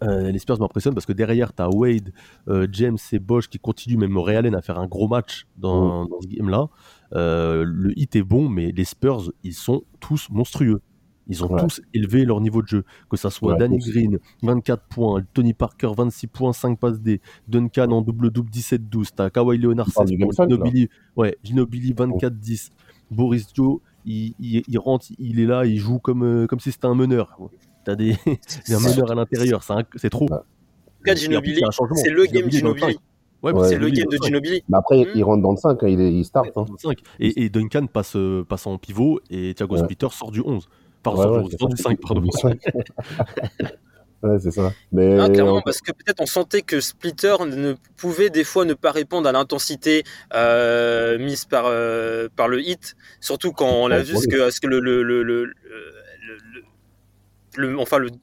Euh, les Spurs m'impressionnent parce que derrière, tu as Wade, euh, James et Bosch qui continuent, même Ray Allen, à faire un gros match dans, dans ce game-là. Le hit est bon, mais les Spurs, ils sont tous monstrueux. Ils ont Ouais. tous élevé leur niveau de jeu. Que ça soit Ouais, Danny. Green, 24 points, Tony Parker, 26 points, 5 passes D, Duncan en double-double, 17-12, t'as Kawhi Leonard, Tu parles 16 du game points, cinq, là Ginobili, ouais, Ginobili, 24-10, Boris Joe, il, il- il rentre, il est là, il joue comme, euh, comme si c'était un meneur. T'as des, des un meneur à l'intérieur, c'est trop. Ouais. En tout cas, Ginobili, c'est le game Ginobili. Ouais, Ouais. C'est le game de. Ginobili. Mais après, Mm. il rentre dans le 5, hein, il, est- il start. hein. Dans le cinq. Et, et Duncan passe, euh, passe en pivot et Thiago Ouais. Splitter sort du 11. Pardon, Ouais, ouais, du- c'est sort ça. du 5, pardon. Ouais, c'est ça. Mais clairement, euh, parce que peut-être on sentait que Splitter ne pouvait des fois ne pas répondre à l'intensité euh, mise par, euh, par le hit, surtout quand on a Ouais, vu ce que, ce que le, le, le, le, le- le- le- enfin le, tout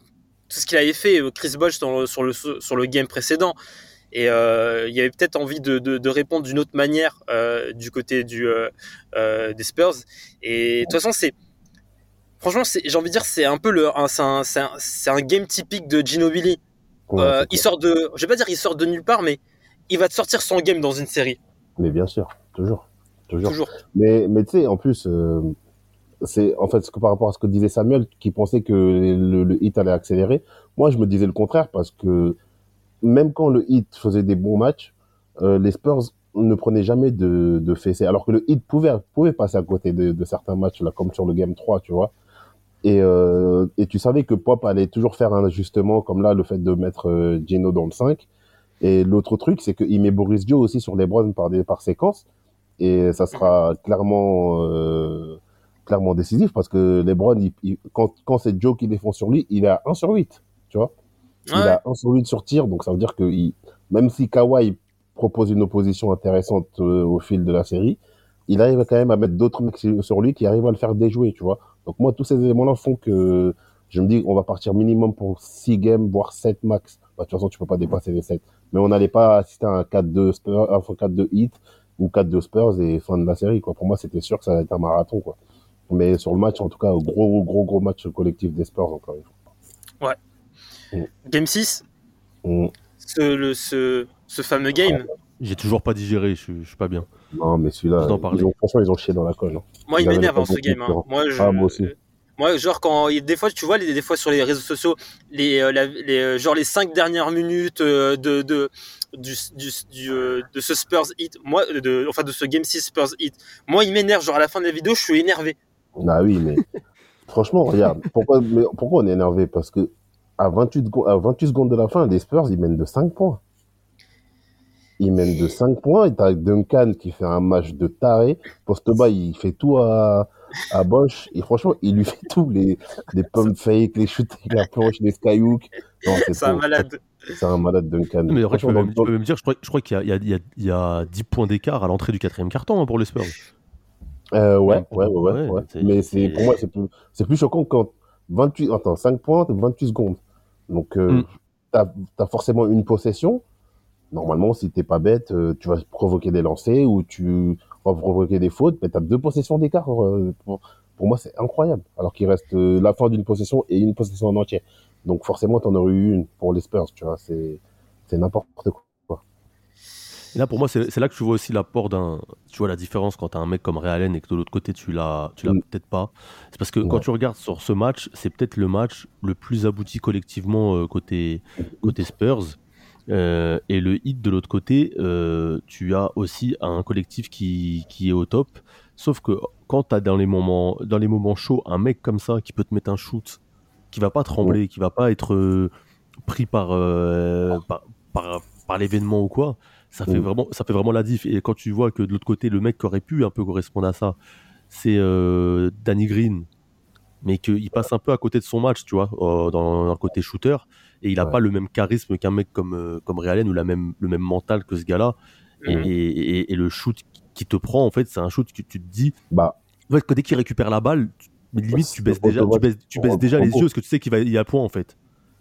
ce qu'il avait fait Chris Bosh dans- sur, le, sur le game précédent. Et euh, il y avait peut-être envie de, de, de répondre d'une autre manière euh, du côté du, euh, euh, des Spurs. Et de toute façon, c'est franchement, j'ai envie de dire, c'est un peu le, c'est un, c'est un, un game typique de Ginobili. ouais, Euh, il sort de, je vais pas dire il sort de nulle part, mais il va te sortir son game dans une série. Mais bien sûr, toujours. Toujours. Toujours. Mais, mais tu sais, en plus, euh, c'est en fait ce que par rapport à ce que disait Samuel, qui pensait que le, le hit allait accélérer. Moi, je me disais le contraire parce que même quand le hit faisait des bons matchs, euh, les Spurs ne prenaient jamais de, de. Alors que le hit pouvait, pouvait passer à côté de, de certains matchs, là, comme sur le game 3, tu vois. Et, euh, et tu savais que Pop allait toujours faire un ajustement, comme là, le fait de mettre euh, Gino dans le 5. Et l'autre truc, c'est qu'il met Boris Dio aussi sur les Browns par, des, par séquence. Et ça sera clairement, euh, clairement décisif parce que les Browns, il- il- quand, quand c'est Joe qui défend sur lui, il est à 1 sur 8. Tu vois Il Ouais. a 1 sur 8 sur tir. Donc ça veut dire que il- même si Kawhi propose une opposition intéressante euh, au fil de la série, il arrive quand même à mettre d'autres mecs sur lui qui arrivent à le faire déjouer. Tu vois Donc moi, tous ces éléments-là font que je me dis on va partir minimum pour 6 games, voire 7 max. Bah, de toute façon, tu peux pas dépasser les 7. Mais on n'allait pas assister à un 4-2 Spurs, enfin 4-2 hit ou 4-2 Spurs et fin de la série. Quoi. Pour moi, c'était sûr que ça allait être un marathon. Quoi. Mais sur le match, en tout cas, gros, gros, gros match collectif des Spurs, encore une fois. Game 6, Mm. ce, le, ce, ce fameux game, J'ai toujours pas digéré, je, suis- je suis pas bien. Non, mais celui-là, ils ont- franchement, ils ont chié dans la colle. hein. moi il m'énerve pas hein, ce game. hein. Moi, je, Ah, moi aussi. moi, genre quand il- des fois tu vois les, des fois sur les réseaux sociaux les, euh, la- les euh, genre les cinq dernières minutes euh, de de du, du, du, euh, de ce Spurs hit moi de enfin de ce game 6 Spurs hit moi il m'énerve genre à la fin de la vidéo je suis énervé Ah oui, mais franchement, regarde, pourquoi, mais pourquoi on est énervé? Parce que à 28, secondes- à 28 secondes de la fin, les Spurs, ils mènent de 5 points. Ils mènent de 5 points, et t'as Duncan qui fait un match de taré. Poste bas, il fait tout à, à Bosch, et franchement, il lui fait tout, les, les pump fakes, les shoots avec la planche, les skyhook. C'est c'est un malade C'est un malade Duncan. Mais fait, je peux Franchement, même, je peux même dire, je crois, je crois qu'il y a, il y, a, il y a- il y a 10 points d'écart à l'entrée du quatrième carton hein, pour les Spurs. Euh, ouais, ouais, ouais, ouais, Ouais, ouais. c'est- Mais c'est, c'est- pour moi, c'est plus, c'est plus choquant quand 28, attends, 5 points, 28 secondes. Donc, euh, Mm. t'as, t'as forcément une possession. Normalement, si t'es pas bête, euh, tu vas provoquer des lancers ou tu vas provoquer des fautes, mais t'as deux possessions d'écart. euh, pour, pour moi, c'est incroyable. Alors qu'il reste euh, la fin d'une possession et une possession en entier. Donc, forcément, t'en aurais eu une pour les Spurs, tu vois. C'est, c'est n'importe quoi. Et là, pour moi, c'est c'est là que tu vois aussi l'apport d'un. Tu vois la différence quand tu as un mec comme Ray Allen et que de l'autre côté, tu l'as tu l'as Mm. peut-être pas. C'est parce que Ouais. quand tu regardes sur ce match, c'est peut-être le match le plus abouti collectivement côté, côté Spurs. Euh, et le hit de l'autre côté, euh, tu as aussi un collectif qui, qui est au top. Sauf que quand tu as dans les, moments, dans les moments chauds un mec comme ça qui peut te mettre un shoot, qui va pas trembler, qui va pas être euh, pris par, par, par, par l'événement ou quoi, ça fait, Mm. vraiment, ça fait vraiment la diff. Et quand tu vois que de l'autre côté, le mec qui aurait pu un peu correspondre à ça, c'est Danny Green, mais qu'il passe un peu à côté de son match, tu vois, euh, dans un côté shooter, et il a Ouais. pas le même charisme qu'un mec comme, euh, comme Ray Allen ou la même, le même mental que ce gars-là. Et, Mhm. et- et- et le shoot qui te prend, en fait, c'est un shoot que tu te dis, Bah, en fait, dès qu'il récupère la balle, tu- mais limite, tu C'est baisses déjà, tu baisses, tu baisses déjà les yeux parce que tu sais qu'il y a point, en fait.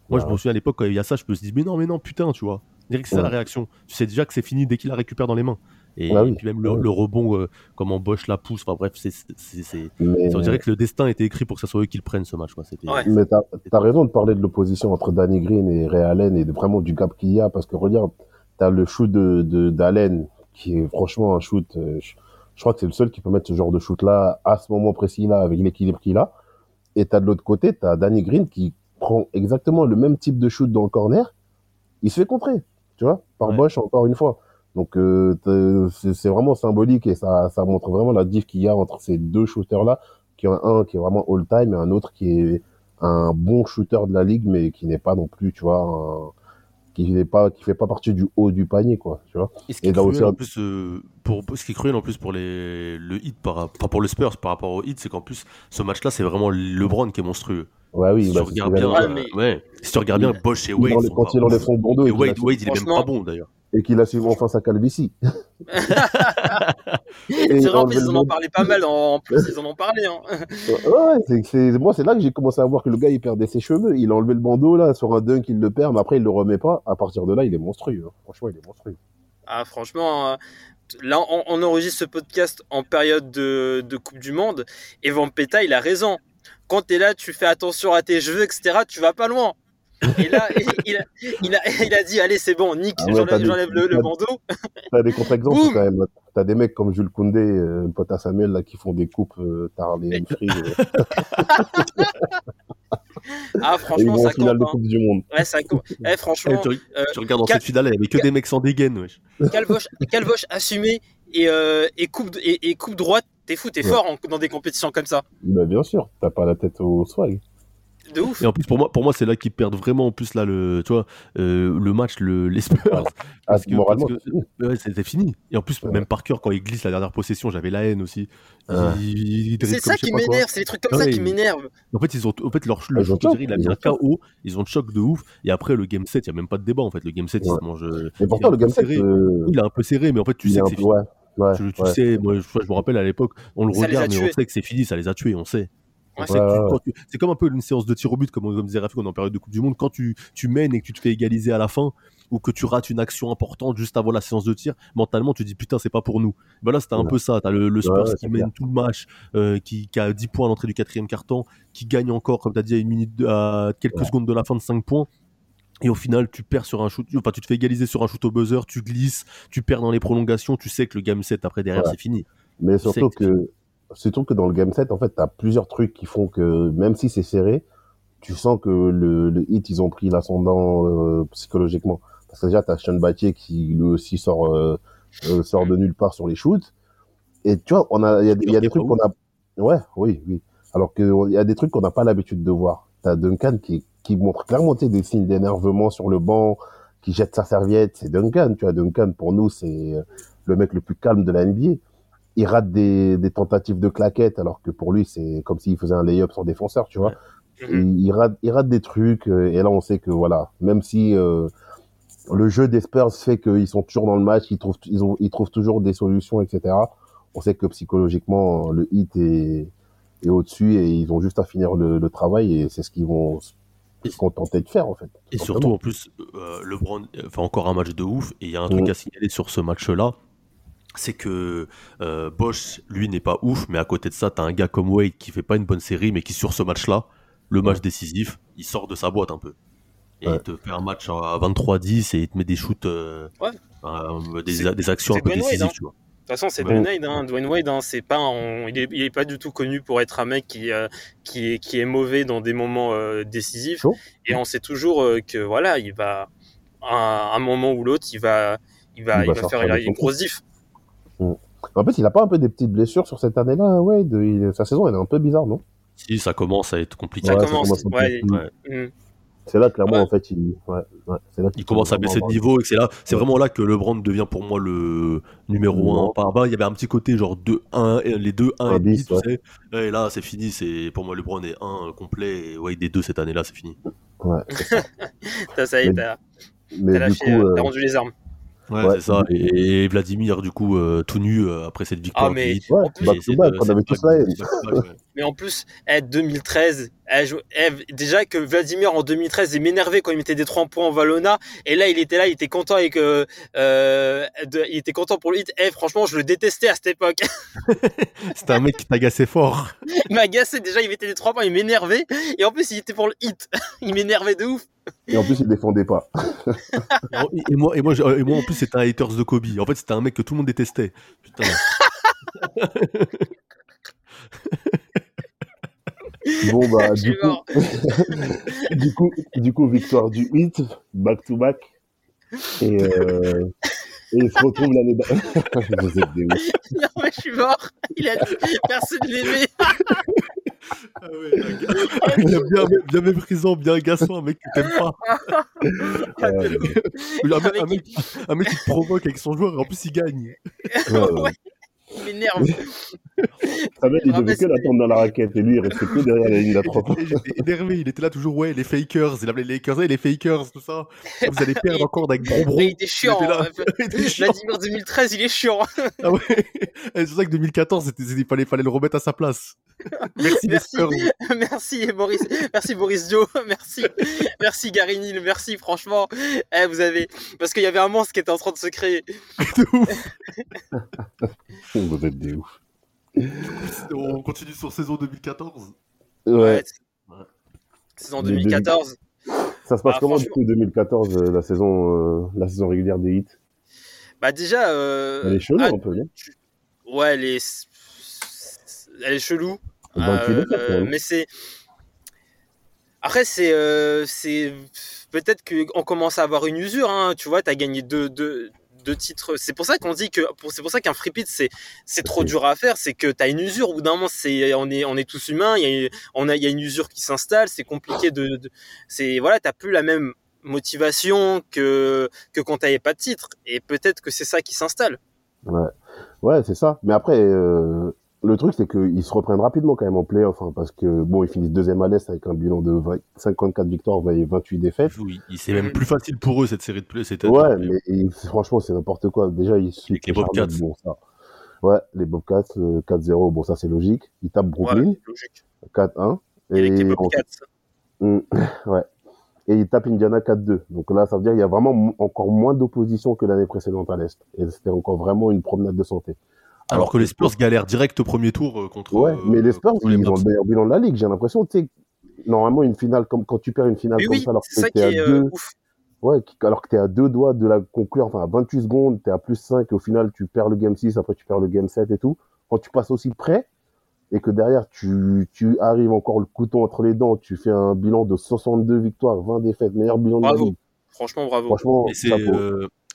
Moi, je Ouais. me souviens à l'époque, quand il y a ça, je me suis dit, mais non, mais non, putain, tu vois. Que c'est ça la réaction. Tu sais déjà que c'est fini dès qu'il la récupère dans les mains. Et, Ah oui. et puis même le, rebond, euh, comment Bosch la pousse, enfin bref, c'est, mais, on dirait que le destin était écrit pour que ça soit eux qui le prennent ce match. Quoi. C'était, Ouais. mais t'as as raison de parler de l'opposition entre Danny Green et Ray Allen et de, vraiment du gap qu'il y a parce que regarde, t'as le shoot de, de d'Allen qui est franchement un shoot. euh, je, je crois que c'est le seul qui peut mettre ce genre de shoot là à ce moment précis là avec l'équilibre qu'il a. Et t'as de l'autre côté, t'as Danny Green qui prend exactement le même type de shoot dans le corner. Il se fait contrer, tu vois, par Ouais. Bosch encore une fois. Donc euh, c'est vraiment symbolique et ça, ça montre vraiment la diff qu'il y a entre ces deux shooters là, qui ont un qui est vraiment all time et un autre qui est un bon shooter de la ligue mais qui n'est pas non plus, tu vois, un- qui n'est pas qui fait pas partie du haut du panier quoi, tu vois. Et ce qui Et est là cruel aussi, en plus, euh, pour, ce qui est cruel en plus pour les, le hit par, enfin pour le Spurs par rapport au hit, c'est qu'en plus ce match-là c'est vraiment LeBron qui est monstrueux. Ouais oui, si, bah, tu regardes bien, Ouais, ouais, si tu regardes bien, Bosch et Wade quand pas il enlève ouf. son bandeau Et Wade, Wade, il est même pas bon d'ailleurs. Et qu'il assume enfin sa calvitie. C'est vrai, en plus, ils en ont parlé pas mal. En plus, ils en ont parlé. Hein. Ouais, moi, c'est là que j'ai commencé à voir que le gars, il perdait ses cheveux. Il a enlevé le bandeau, là, sur un dunk, il le perd, mais après, il le remet pas. À partir de là, il est monstrueux. hein. Franchement, il est monstrueux. Ah, franchement, euh, là, on, on enregistre ce podcast en période de, de Coupe du Monde. Et Vampeta, il a raison. Quand tu es là, tu fais attention à tes cheveux, etc. Tu vas pas loin. Et là, il a, il a, il a dit Allez, c'est bon, Nick, Ah ouais, j'enlève le, bandeau. T'as des contre-exemples quand même. T'as des mecs comme Jules Koundé, euh, le pote à Samuel, là, qui font des coupes euh, tard les free. euh, Ah, franchement, vont en ça finale compte. de hein. Coupe du Monde. Ouais, ça compte. Eh, Eh, franchement, tu, euh, tu regardes dans Cal- cette finale, il y avait que des mecs sans dégaine. wesh. Calvoche, Calvoche assumé et, euh, et, coupe, et, et coupe droite, t'es fou, t'es Ouais. fort en- dans des compétitions comme ça. Bah, bien sûr, t'as pas la tête au swag. De ouf. Et en plus, pour moi, pour moi c'est là qu'ils perdent vraiment en plus là, le, tu vois, euh, le match, le, les Spurs. Ah, Parce que- moralement, parce que- c'est fini. Ouais, c'était fini. Et en plus, Ouais. même Parker, quand il glisse la dernière possession, j'avais la haine aussi. Dribble C'est ça qui m'énerve, c'est les trucs comme Ouais, ça qui m'énervent. En fait, ils ont, en fait, leur, Ils choc, il a ils mis un KO. Ils ont choc de ouf. Et après, le game 7, il n'y a même pas de débat. En fait, le game 7, il se mange. est pourtant, un le peu game 7, serré. euh, Il est un peu serré, mais en fait, tu il sais que c'est fini. ouais. Tu, tu ouais. sais, moi, je, je me rappelle à l'époque, on le Ça regarde, mais on sait que c'est fini, ça les a tués, on sait. Ouais. c'est comme un peu une séance de tir au but, comme, on- comme disait Rafik, on est en période de Coupe du Monde. Quand tu, tu mènes et que tu te fais égaliser à la fin, ou que tu rates une action importante juste avant la séance de tir, mentalement, tu te dis putain, c'est pas pour nous. Ben là, c'était un Ouais. peu ça. T'as le, le Spurs Ouais, qui mène clair. tout le match, euh, qui, qui a 10 points à l'entrée du quatrième quart-temps, qui gagne encore, comme tu as dit, à, une minute de- à quelques Ouais. secondes de la fin de 5 points. Et au final, tu perds sur un shoot, enfin, tu te fais égaliser sur un shoot au buzzer, tu glisses, tu perds dans les prolongations, tu sais que le game 7 après derrière, c'est fini. Mais Tu surtout que- que, surtout que dans le game 7, en fait, t'as plusieurs trucs qui font que, même si c'est serré, tu sens que le, le hit, ils ont pris l'ascendant euh, psychologiquement. Parce que déjà, t'as Sean Battier qui lui aussi sort, euh, euh, sort de nulle part sur les shoots. Et tu vois, on a, il y a, des trucs qu'on a, ouais, oui, oui. Alors que il y a des trucs qu'on n'a pas l'habitude de voir. T'as Duncan qui, qui montre clairement tu des signes d'énervement sur le banc, qui jette sa serviette. C'est Duncan, tu vois. Duncan, pour nous, c'est euh, le mec le plus calme de la NBA. Il rate des, des tentatives de claquettes, alors que pour lui, c'est comme s'il faisait un lay-up sur défenseur, tu vois. Mhm. Il, rate, il rate des trucs, euh, et là, on sait que voilà, même si euh, le jeu des Spurs fait qu'ils sont toujours dans le match, ils trouvent, ils ont, ils trouvent toujours des solutions, etc. On sait que psychologiquement, le hit est, est au-dessus et ils ont juste à finir le, le travail et c'est ce qu'ils vont se contenter de faire, en fait. Et tout surtout, en plus, euh, LeBron fait encore un match de ouf. Et il y a un truc Mm. à signaler sur ce match-là. C'est que euh, Bosch, lui, n'est pas ouf. Mais à côté de ça, t'as un gars comme Wade qui fait pas une bonne série. Mais qui, sur ce match-là, le match décisif, il sort de sa boîte un peu. Et Ouais. il te fait un match à 23-10 et il te met des shoots, euh, Ouais. euh, des, actions un peu Dwayne Wade, décisives. hein. tu vois. De toute façon, c'est. Dwayne Wade. Hein. Dwayne Wade, hein, c'est pas, il, est, il est pas du tout connu pour être un mec qui, euh, qui, est, qui est mauvais dans des moments euh, décisifs. Et on sait toujours euh, que voilà, il va, à un moment ou l'autre, il va, il va, Il il va va sortir faire de une grosse diff. En fait, il a pas un peu des petites blessures sur cette année-là, Wade? Il- Sa saison, elle est un peu bizarre, non? Si ça commence à être compliqué. Ça Ouais, ça commence. commence un peu ouais. Ouais. mm. C'est là, clairement, Ouais. en fait, il, ouais, ouais, c'est là Il commence à baisser de niveau et que c'est là, c'est vraiment là que LeBron devient pour moi le numéro Numéro 1 par bas. Il y avait un petit côté genre 2-1, et les 2-1 Un et demi, bis, tu ouais. sais. Et là, c'est fini. C'est pour moi LeBron est 1 complet. Et ouais, des deux cette année-là, c'est fini. Ouais, c'est ça. Ça y est, Mais- t'as lâché, coup, euh, euh, t'as rendu les armes. Ouais, Ouais. c'est ça. Et, et Vladimir, du coup, euh, tout nu euh, après cette victoire. Ah, mais- ouais, en plus, back c'est to back, de- on avait de tous Mais en plus, eh, 2013, eh, je- eh, déjà que Vladimir en 2013, il m'énervait quand il mettait des 3 points en Valona. Et là, il était là, il était content avec, euh, euh, de- il était content pour le hit. Eh, franchement, je le détestais à cette époque. C'était un mec qui t'agaçait fort. il m'agaçait déjà, il mettait des 3 points, il m'énervait. Et en plus, il était pour le hit. il m'énervait de ouf. Et en plus, il défendait pas. Et, et moi, et, moi, je- et moi, en plus, c'était un haters de Kobe. En fait, c'était un mec que tout le monde détestait. Putain. Bon, bah, du coup, du coup, du coup, victoire du 8, back to back. Et, euh, et il se retrouve l'année dernière. Vous êtes des ouf. non, mais je suis mort. Il a dit, personne l'aimait. Ah ouais, bien, bien méprisant, bien agaçant, un mec que t'aimes pas. Ah, ouf. Un mec, Avec- un mec- un mec qui te provoque avec son joueur et en plus il gagne. ouais, ouais. Ouais, il m'énerve. Samuel, il Ah, devait que c'est- l'attendre dans la raquette et lui, il restait que derrière la ligne à points. J'étais énervé, il était là toujours, ouais, les fakers, il appelait les Lakers, et les fakers, tout ça. Vous allez perdre encore avec Brombron. Mais il était chiant. Il était là. hein. Il était chiant. Vladimir 2013, il est chiant. Ah ouais. C'est pour ça que 2014, c'était- il fallait, fallait le remettre à sa place. Merci, les Merci. Spurs. Merci Boris, merci Boris Dio, merci, merci Garini, merci franchement. Eh, vous avez, parce qu'il y avait un monstre qui était en train de se créer. De ouf. Vous êtes des ouf. On continue sur saison 2014. Ouais. En Les 2014. Ça se passe Ah, comment, du coup, 2014, euh, la saison, euh, la saison régulière des hits? Bah déjà, euh, Elle est chelou, ah, un peu, non? ouais, elle est, elle est chelou. Dans le Euh, mais c'est, après c'est, euh, c'est peut-être qu'on commence à avoir une usure. Hein. Tu vois, t'as gagné deux, deux, deux titres. C'est pour ça qu'on dit que, c'est pour ça qu'un free pit c'est, c'est trop dur à faire. C'est que t'as une usure. Au bout d'un moment, c'est, on est, on est tous humains. Il y a, on a, il y a une usure qui s'installe. C'est compliqué de, de- c'est voilà, t'as plus la même motivation que que quand t'avais pas de titre. Et peut-être que c'est ça qui s'installe. Ouais, ouais c'est ça. Mais après, euh, le truc, c'est qu'ils se reprennent rapidement quand même en playoff, hein, parce que, bon, ils finissent deuxième à l'Est avec un bilan de 20 54 victoires et 28 défaites. Oui, c'est même plus facile pour eux cette série de play. cette année. Ouais, mais franchement, c'est n'importe quoi. Déjà, ils se Avec les Bobcats. Bon, ça. Ouais, les Bobcats, euh, 4-0, bon, ça, c'est logique. Ils tapent Brooklyn, Ouais, logique. 4-1. Et avec les en- Bobcats. Mm, ouais. Et ils tapent Indiana 4-2. Donc là, ça veut dire qu'il y a vraiment encore moins d'opposition que l'année précédente à l'Est. Et c'était encore vraiment une promenade de santé. Alors que les Spurs galèrent direct au premier tour euh, contre. Ouais, euh, mais les Spurs, ils ont le meilleur bilan de la ligue. J'ai l'impression, tu sais, normalement, une finale, comme quand tu perds une finale comme oui, ça, alors que t'es à euh, deux, ouf. ouais, alors que t'es à deux doigts de la conclure, enfin, à 28 secondes, t'es à plus 5, et au final, tu perds le game 6, après tu perds le game 7 et tout. Quand tu passes aussi près, et que derrière, tu, tu arrives encore le couteau entre les dents, tu fais un bilan de 62 victoires, 20 défaites, meilleur bilan de la Bravo. ligue. Franchement, bravo. Franchement,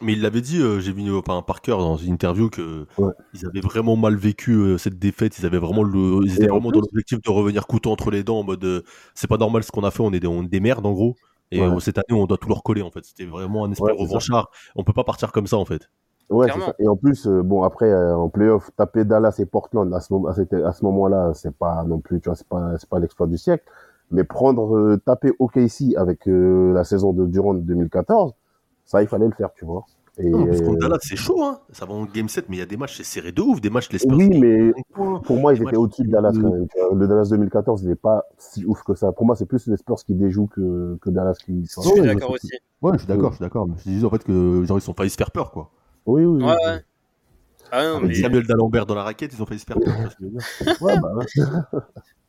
Mais, il l'avait dit, euh, j'ai vu euh, enfin, Parker dans une interview que Ouais. ils avaient vraiment mal vécu euh, cette défaite. Ils avaient vraiment le, ils étaient vraiment dans l'objectif de revenir couteau entre les dents en mode euh, c'est pas normal ce qu'on a fait, on est des, on est des merdes en gros. Et Ouais. euh, cette année, on doit tout leur coller en fait. C'était vraiment un esprit Ouais, c'est ça. revanchard. On peut pas partir comme ça en fait. Ouais, ça. Et en plus, euh, bon, après, euh, en playoff, taper Dallas et Portland à ce, moment, à ce moment-là, c'est pas non plus, tu vois, c'est pas, c'est pas l'exploit du siècle. Mais prendre, euh, taper OKC avec euh, la saison de Durant 2014, ça, il fallait le faire, tu vois. Et, Non, parce qu'en euh, Dallas, c'est chaud, hein. Ça va en game 7, mais il y a des matchs, c'est serré de ouf. Des matchs, les Spurs. oui, mais pour moi, ils étaient au-dessus de Dallas quand même. Le Dallas 2014, il n'est pas si ouf que ça. Pour moi, c'est plus les Spurs qui déjouent que, que Dallas qui. Je suis Ouais, d'accord je- aussi. Ouais, je suis d'accord, je suis d'accord. Mais je disais en fait que genre ils sont failli se faire peur quoi. Oui, oui, oui. Ouais. Ah non, Avec mais Samuel D'Alembert dans la raquette, ils ont failli se faire peur. Ouais, bah, ouais.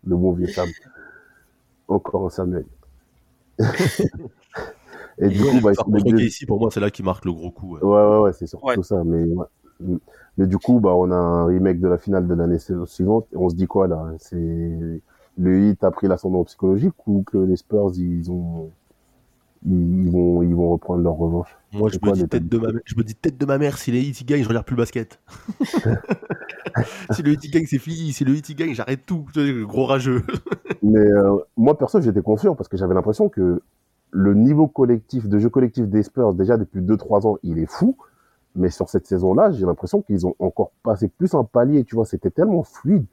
le bon vieux Sam. Encore un Samuel. et du coup, bah, deux- ici pour moi, c'est là qui marque le gros coup. ouais. Ouais, ouais, ouais, c'est surtout Ouais. ça. Mais, ouais. Mais du coup, bah, on a un remake de la finale de l'année suivante. Et on se dit quoi là? C'est le hit a pris l'ascendant psychologique ou que les Spurs ils ont ils, vont ils vont reprendre leur revanche? Moi, je me, quoi, dis tête de ma... mère- je me dis tête de ma mère, si les Heat ils gagnent, je regarde plus le basket. si le Heat il gagne, c'est fini. Si le Heat il gagne, j'arrête tout. Gros rageux. Mais euh, moi perso, j'étais confiant parce que j'avais l'impression que le niveau collectif, de jeu collectif des Spurs, déjà depuis 2-3 ans, il est fou. Mais sur cette saison-là, j'ai l'impression qu'ils ont encore passé plus un palier, tu vois, c'était tellement fluide.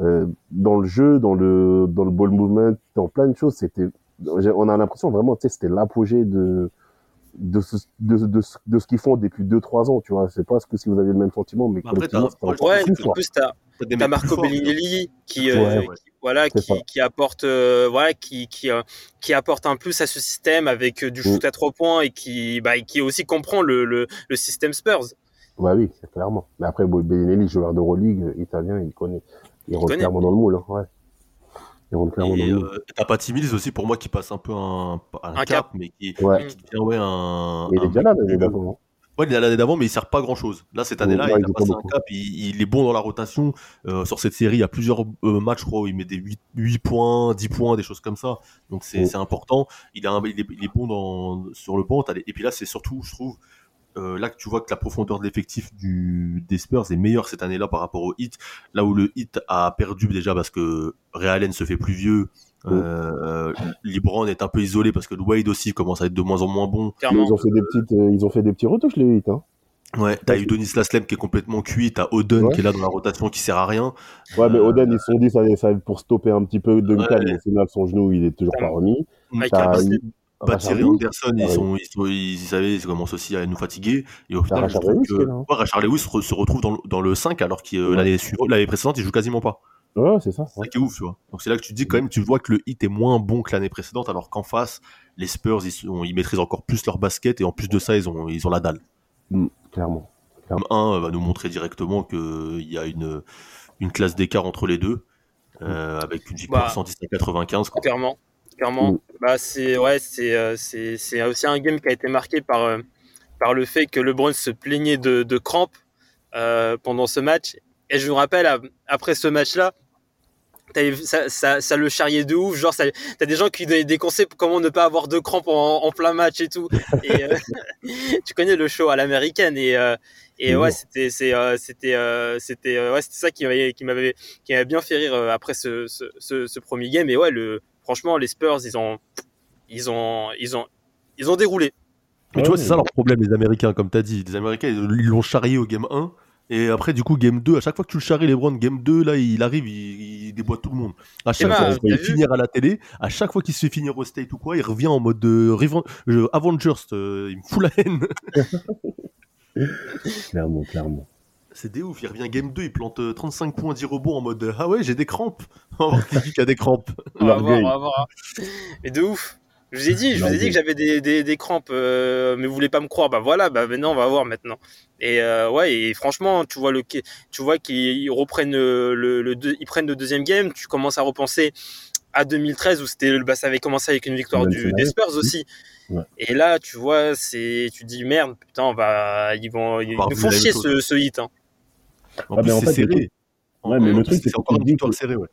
Euh, dans le jeu, dans le, dans le ball movement, dans plein de choses, c'était, on a l'impression vraiment, tu sais, c'était l'apogée de, de ce, de, de, ce- de ce qu'ils font depuis 2-3 ans, tu vois. C'est pas ce que si vous avez le même sentiment, mais après, encore Ouais, plus en plus, t'as mecs Marco Bellinelli qui, euh, Ouais, ouais. qui- voilà, qui, qui apporte, euh, voilà, qui, qui, euh, qui apporte un plus à ce système avec euh, du shoot Mm. à trois points et qui, bah, et qui aussi comprend le, le, le système Spurs. Ouais, oui, c'est clairement. Mais après, Bellinelli, joueur d'Euroleague, italien, il connaît. Il rentre clairement dans le moule, hein, ouais. Il rentre clairement dans Et le euh, t'as Patty Mills aussi pour moi qui passe un peu un, un, Un cap, cap. mais qui, Ouais. qui devient ouais, un. Mais il est déjà là, l'année d'avant. Ouais, il est là l'année d'avant, mais il sert pas grand chose. Là, cette année-là, Ouais, il il a passé un cap, il, il est bon dans la rotation. Euh, sur cette série, il y a plusieurs euh, matchs, je crois, où il met des 8, 8 points, 10 points, des choses comme ça. Donc c'est Ouais. important. Il, a un- il, est, il est bon dans, sur le banc. Et puis là, c'est surtout, je trouve, euh, là que tu vois que la profondeur de l'effectif du, des Spurs est meilleure cette année-là par rapport au Heat. Là où le Heat a perdu déjà parce que Ray Allen se fait plus vieux. Euh, LeBron est un peu isolé parce que le Wade aussi commence à être de moins en moins bon. Clairement. ils ont fait des petites, euh, ils ont fait des petits retouches, les 8, hein. Ouais, t'as eu Donis Laslem qui est complètement cuit, t'as Oden Ouais. qui est là dans la rotation qui sert à rien. Ouais, mais Euh, Oden, ils se sont dit, ça, ça va être pour stopper un petit peu Duncan, Ouais. mais au final, son genou, il est toujours pas remis. T'as Bah, Rashard Thierry Anderson, ils, pareil. sont, ils, sont, ils, savaient, ils commencent aussi à nous fatiguer. Et au final, trouve Lewis que Rashard Lewis re- se retrouve dans le, dans le 5 alors que Ouais. l'année suivante, l'année précédente, il joue quasiment pas. Ouais, c'est ça. C'est ça qui est ouf, tu vois. Donc c'est là que tu te dis quand même, tu vois que le hit est moins bon que l'année précédente, alors qu'en face, les Spurs, ils, sont- ils maîtrisent encore plus leur basket et en plus de ça, ils ont, ils ont la dalle. Mm, clairement. Comme un va nous montrer directement qu'il y a une, une classe d'écart entre les deux, euh, avec une victoire Bah. 110 à 95. Quoi. Clairement, clairement. Mm. Bah c'est ouais, c'est euh, c'est c'est aussi un game qui a été marqué par euh, par le fait que LeBron se plaignait de, de crampes euh, pendant ce match. Et je me rappelle après ce match-là, ça, ça, ça le charriait de ouf. Genre, ça- t'as des gens qui donnaient des conseils pour comment ne pas avoir de crampes en, en plein match et tout. Et euh, tu connais le show à l'américaine et euh, et ouais, c'était c'est euh, c'était c'était ouais, c'était ça qui m'avait qui m'avait qui m'avait bien fait rire après ce, ce, ce, ce premier game. Et ouais, le franchement, les Spurs, ils ont ils ont ils ont ils ont déroulé. Mais tu vois, c'est ça leur problème, les Américains, comme tu as dit. Les Américains, ils l'ont charrié au game 1. Et après, du coup, game 2, à chaque fois que tu le charries, LeBron, game 2, là, il arrive, il, il déboîte tout le monde. À chaque bah, fois se fait vu finir à la télé, à chaque fois qu'il se fait finir au state ou quoi, il revient en mode de euh, Avengers. euh, il me fout la haine. Clairement, clairement. C'est des ouf. Il revient game 2, il plante euh, 35 points, 10 rebonds en mode euh, Ah ouais, j'ai des crampes. On va voir qui dit qu'il y a des crampes. On va voir, on va voir. Mais de ouf. Je vous ai dit, je vous ai dit que j'avais des, des, des crampes, euh, mais vous voulez pas me croire. Bah voilà, bah maintenant on va voir maintenant. Et euh, ouais, et franchement, tu vois le, tu vois qu'ils reprennent le, le, le deux- ils prennent le deuxième game. Tu commences à repenser à 2013 où c'était, bah, ça avait commencé avec une victoire du, des Spurs aussi. Ouais. Et là, tu vois, c'est, tu te dis merde, putain, on va, ils vont, ils va nous font chier ce hit. Hein. En Ah, plus, c'est serré. le En- Ouais, mais en le plus, truc, c'est encore une victoire serrée, ouais.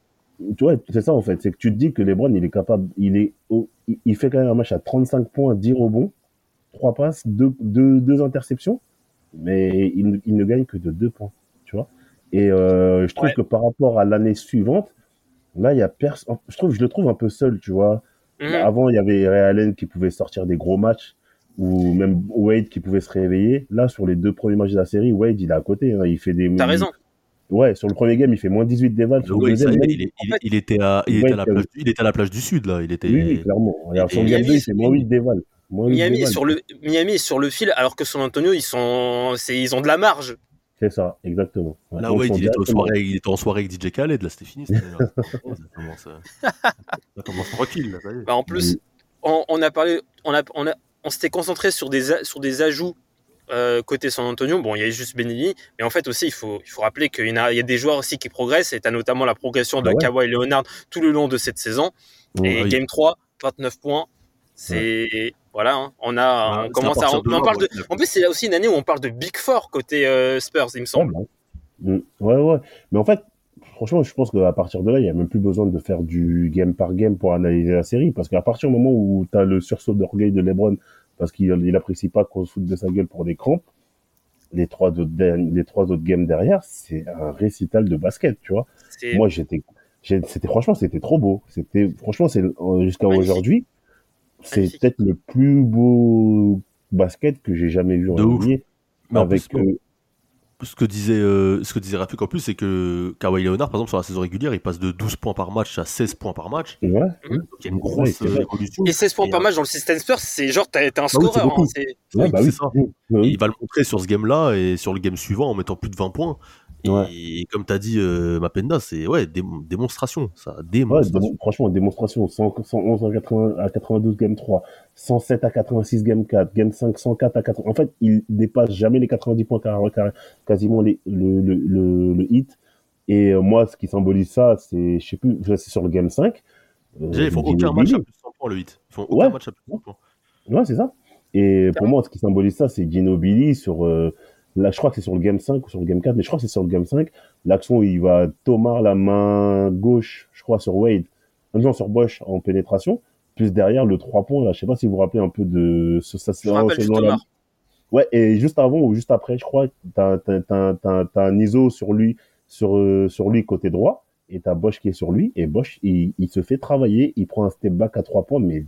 Tu vois, c'est ça en fait, c'est que tu te dis que LeBron, il est capable, il est, au- il- fait quand même un match à 35 points, 10 rebonds, 3 passes, 2 deux, deux interceptions, mais il, ne- il ne gagne que de 2 points, tu vois. Et euh, je trouve Ouais. que par rapport à l'année suivante, là, il y a personne, je trouve, je le trouve un peu seul, tu vois. Bah, Avant, il y avait Ray Allen qui pouvait sortir des gros matchs, ou même Wade qui pouvait se réveiller. Là, sur les deux premiers matchs de la série, Wade, il est à côté, hein, il fait des. T'as raison. Ouais, sur le premier game, il fait moins 18 déval. Sur Ouais, le ça y deuxième, est, même- il, En était à, il, était à la il- plage, il était à la plage du sud là. Il était. Oui, oui, clairement. Regarde, son Et game Miami, 2, il fait moins 8 déval. Moins huit Miami sur le, Miami est sur le fil, alors que San Antonio, ils sont, c'est, ils ont de la marge. C'est ça, exactement. Ouais, Là, ouais, sont il était, directement- soirée, il était en soirée avec DJ Khaled, là, c'était fini. année-là. ça, commence, euh, ça commence tranquille, là, ça y est. Bah, en plus, on, on a parlé, on a, on a, on s'était concentré sur des, sur des ajouts euh, côté San Antonio. Bon, il y a juste Benelli, mais en fait aussi, il faut, il faut rappeler qu'il y, a- il y a des joueurs aussi qui progressent. Et tu as notamment la progression de Ah ouais. Kawhi Leonard tout le long de cette saison. Et oui. Game 3, 29 points. C'est voilà, hein, on a, Ouais, on commence à on parle de. En plus, c'est aussi une année où on parle de Big Four côté euh, Spurs, il me semble. bah, mm, ouais, ouais. Mais en fait, franchement, je pense qu'à partir de là, il n'y a même plus besoin de faire du game par game pour analyser la série. Parce qu'à partir du moment où tu as le sursaut d'orgueil de LeBron, parce qu'il il apprécie pas qu'on se foute de sa gueule pour des crampes, les trois autres, de- les trois autres games derrière, c'est un récital de basket, tu vois. Moi, j'étais, c'était franchement, c'était trop beau. C'était, franchement, c'est euh, jusqu'à aujourd'hui. c'est peut-être le plus beau basket que j'ai jamais vu en. NBA. Avec euh, ce que disait, euh, ce que disait Rafik en plus, c'est que Kawhi Leonard, par exemple, sur la saison régulière, il passe de 12 points par match à 16 points par match. ouais, Donc il y a une grosse évolution. Et 16 points Et, par euh, match dans le système Spurs, c'est genre, t'es un oui, c'est scoreur. hein, ouais, Oui, bah oui. ça. Mmh, bah oui. Il va le montrer sur ce game-là et sur le game suivant en mettant plus de 20 points. Et comme tu as dit, euh, Mapenda, c'est ouais, dé- démonstration. Ça, Ouais, démonstration. démon- franchement, démonstration. 100 111 à, 80 à 92 game 3, 107 à 86 game 4, game 5, 104 à 80. En fait, il dépasse jamais les 90 points car, car- quasiment les, le, le, le, le hit. Et euh, moi, ce qui symbolise ça, c'est, je sais plus, c'est sur le game 5. euh, Déjà, ils font aucun match à plus de 100 points, le hit. Ils font aucun Ouais. match à plus de 100 points. Ouais, c'est ça. Et pour moi, ce qui symbolise ça, c'est Ginobili sur, euh, là, je crois que c'est sur le game 5 ou sur le game 4, mais je crois que c'est sur le game 5. L'action où il va Thomas la main gauche, je crois, sur Wade. Euh, Non, sur Bosch en pénétration. Plus derrière, le 3 points, là. Je sais pas si vous vous rappelez un peu de ce, ça, Je rappelle Thomas. Ouais, et juste avant ou juste après, je crois, t'as, t'as, t'as, t'as, t'as un ISO sur lui, sur, euh, sur lui côté droit, et t'as Bosch qui est sur lui, et Bosch, il, il se fait travailler, il prend un step back à trois points, mais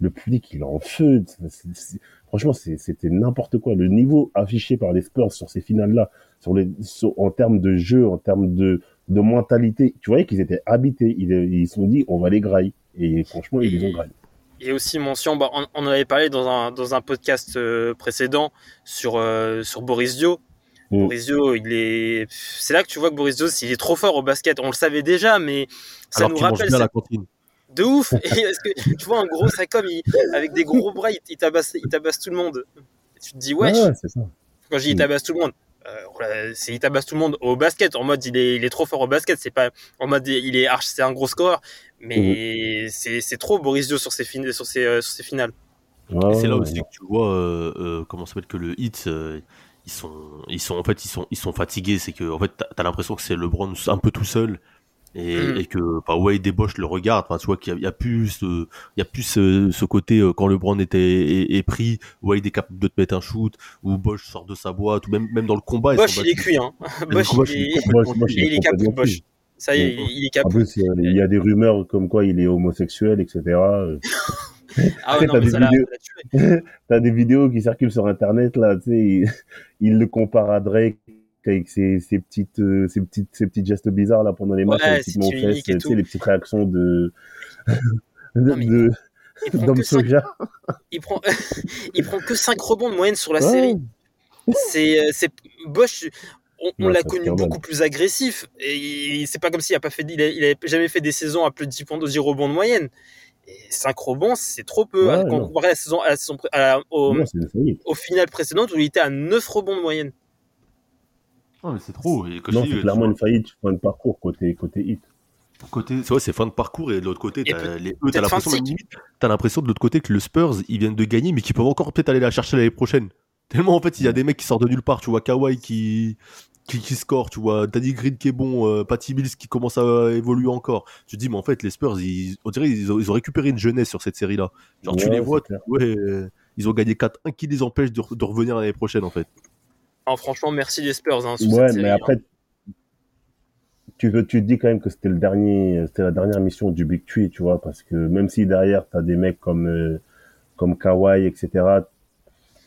le public, il est en feu. Franchement, c'était n'importe quoi. Le niveau affiché par les Spurs sur ces finales-là, sur les, sur- en termes de jeu, en termes de, de mentalité, tu voyais qu'ils étaient habités. Ils, ils se sont dit, on va les grailler. Et franchement, ils les ont graillés. Et aussi mention, bah, on, on en avait parlé dans un, dans un podcast euh, précédent sur, euh, sur Boris Dio. Mm. Boris Dio, il est, c'est là que tu vois que Boris Dio, il est trop fort au basket. On le savait déjà, mais ça Alors nous rappelle bien la cantine. De ouf. Et que tu vois un gros sac comme il, avec des gros bras, il, il tabasse, il tabasse tout le monde. Et tu te dis wesh. Ouais, ça. Quand je dis il Mm. tabasse tout le monde, euh, c'est il tabasse tout le monde au basket. En mode il est, il est trop fort au basket. C'est pas en mode il est arch, c'est un gros scoreur. Mais c'est, c'est trop Boris Dio sur ses, fin- sur ses, euh, sur ses finales. C'est là ouais, aussi que tu vois euh, euh, comment ça s'appelle que le hit euh, ils sont ils sont en fait ils sont ils sont fatigués c'est que en fait t'as as, l'impression que c'est LeBron un peu tout seul et, Mm. et que bah, Wade et Bosch le regardent enfin tu vois qu'il y, a- il y a plus ce, il y a plus ce, ce côté euh, quand LeBron était est, est pris Wade est capable de te mettre un shoot ou Bosch sort de sa boîte ou même même dans le combat Bosch il est cuit hein. Bosch il il est est, il est capable Bosch. Ça y est, Mm. il est En capable. plus, il y a- il y a des rumeurs comme quoi il est homosexuel, etc. Euh, Ah ouais, non, t'as mais des vidéos. des vidéos qui circulent sur Internet, là, tu sais, il, il le compare à Drake avec ses, ses petites, euh, ses petites, ses petits gestes bizarres, là, pendant les matchs, Ouais, les petites tu sais, les petites réactions de, de, d'homme soja. il prend, il prend que 5 rebonds de moyenne sur la Ouais. série. C'est, euh, c'est Bosch. On, on Ouais, l'a connu beaucoup plus agressif. Et c'est pas comme s'il a pas fait, il a, il jamais fait des saisons à plus de 10 points de 10 rebonds de moyenne. Et 5 rebonds, c'est trop peu. Ouais, quand non. comparé à la saison, à la saison à la- au, Non, au final précédente où il était à 9 rebonds de moyenne. Non, mais c'est trop. Et que Non, c'est clairement une faillite, fin de parcours, côté, côté hit. côté c'est vrai c'est fin de parcours et de l'autre côté t'as peut- les t'as l'impression de même limite, t'as l'impression de l'autre côté que le Spurs ils viennent de gagner mais qu'ils peuvent encore peut-être aller la chercher l'année prochaine. Tellement en fait il y a des mecs qui sortent de nulle part tu vois. Kawhi qui qui, qui score tu vois. Danny Green qui est bon euh, Patty Mills qui commence à évoluer encore. Tu te dis mais en fait les Spurs ils on dirait ils ont, ils ont récupéré une jeunesse sur cette série là genre tu les vois ouais euh, ils ont gagné 4-1 qui les empêche de, de revenir l'année prochaine en fait Alors, franchement, merci les Spurs. Hein, sur Ouais, cette mais hein. après, tu, te- tu te dis quand même que c'était le dernier, c'était la dernière mission du Big Tree, tu vois, parce que même si derrière t'as des mecs comme euh, comme Kawhi, etc.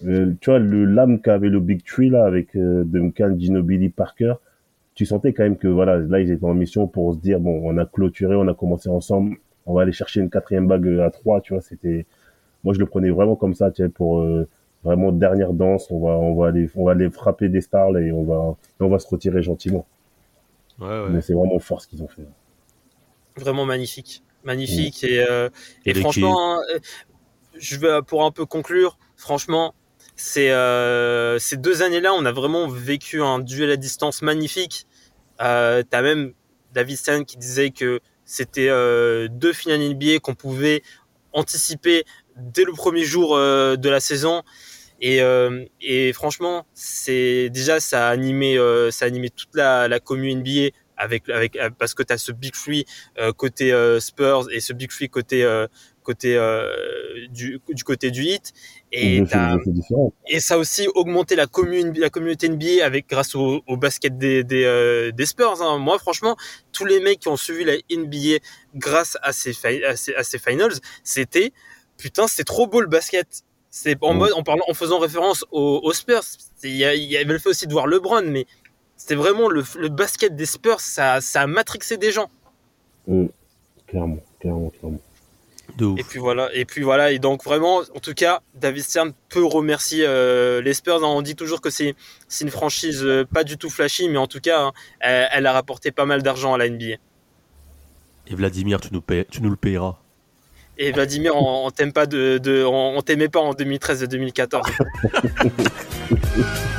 euh, tu vois, le l'âme qu'avait le Big Tree là avec euh, Duncan, Ginobili, Parker, tu sentais quand même que voilà, là ils étaient en mission pour se dire bon, on a clôturé, on a commencé ensemble, on va aller chercher une quatrième bague à trois, tu vois, c'était, moi je le prenais vraiment comme ça, tu sais, pour euh, vraiment dernière danse, on va on va aller on va aller frapper des stars là, et on va et on va se retirer gentiment. ouais ouais Mais c'est vraiment fort ce qu'ils ont fait. vraiment magnifique, magnifique et, euh, et Et les franchement, hein, euh, je vais pour un peu conclure, franchement, c'est euh, ces deux années-là, on a vraiment vécu un duel à distance magnifique. Euh, T'as même David Stern qui disait que c'était euh, deux finales NBA qu'on pouvait anticiper dès le premier jour euh, de la saison. Et, euh, et franchement, c'est déjà ça a animé, euh, ça a animé toute la, la commune NBA avec avec parce que tu as ce big free euh, côté euh, Spurs et ce big free côté euh, côté euh, du du côté du Heat et et ça a aussi augmenté la commune la communauté NBA avec grâce au, au basket des des, euh, des Spurs hein. moi franchement tous les mecs qui ont suivi la NBA grâce à ces à ces, à ces finals c'était putain, c'est trop beau le basket. C'est en mode, en parlant, en faisant référence aux, aux Spurs. Il y, y avait le fait aussi de voir LeBron, mais c'était vraiment le, le basket des Spurs, ça, ça a matrixé des gens. Clairement, clairement, clairement. De ouf. Et puis voilà, et puis voilà, et donc vraiment, en tout cas, David Stern peut remercier euh, les Spurs. hein. On dit toujours que c'est c'est une franchise euh, pas du tout flashy, mais en tout cas, hein, elle, elle a rapporté pas mal d'argent à la NBA. Et Vladimir, tu nous, payes- tu nous le payeras. Et Vladimir, on, on t'aime pas t'aimait pas en 2013 et 2014.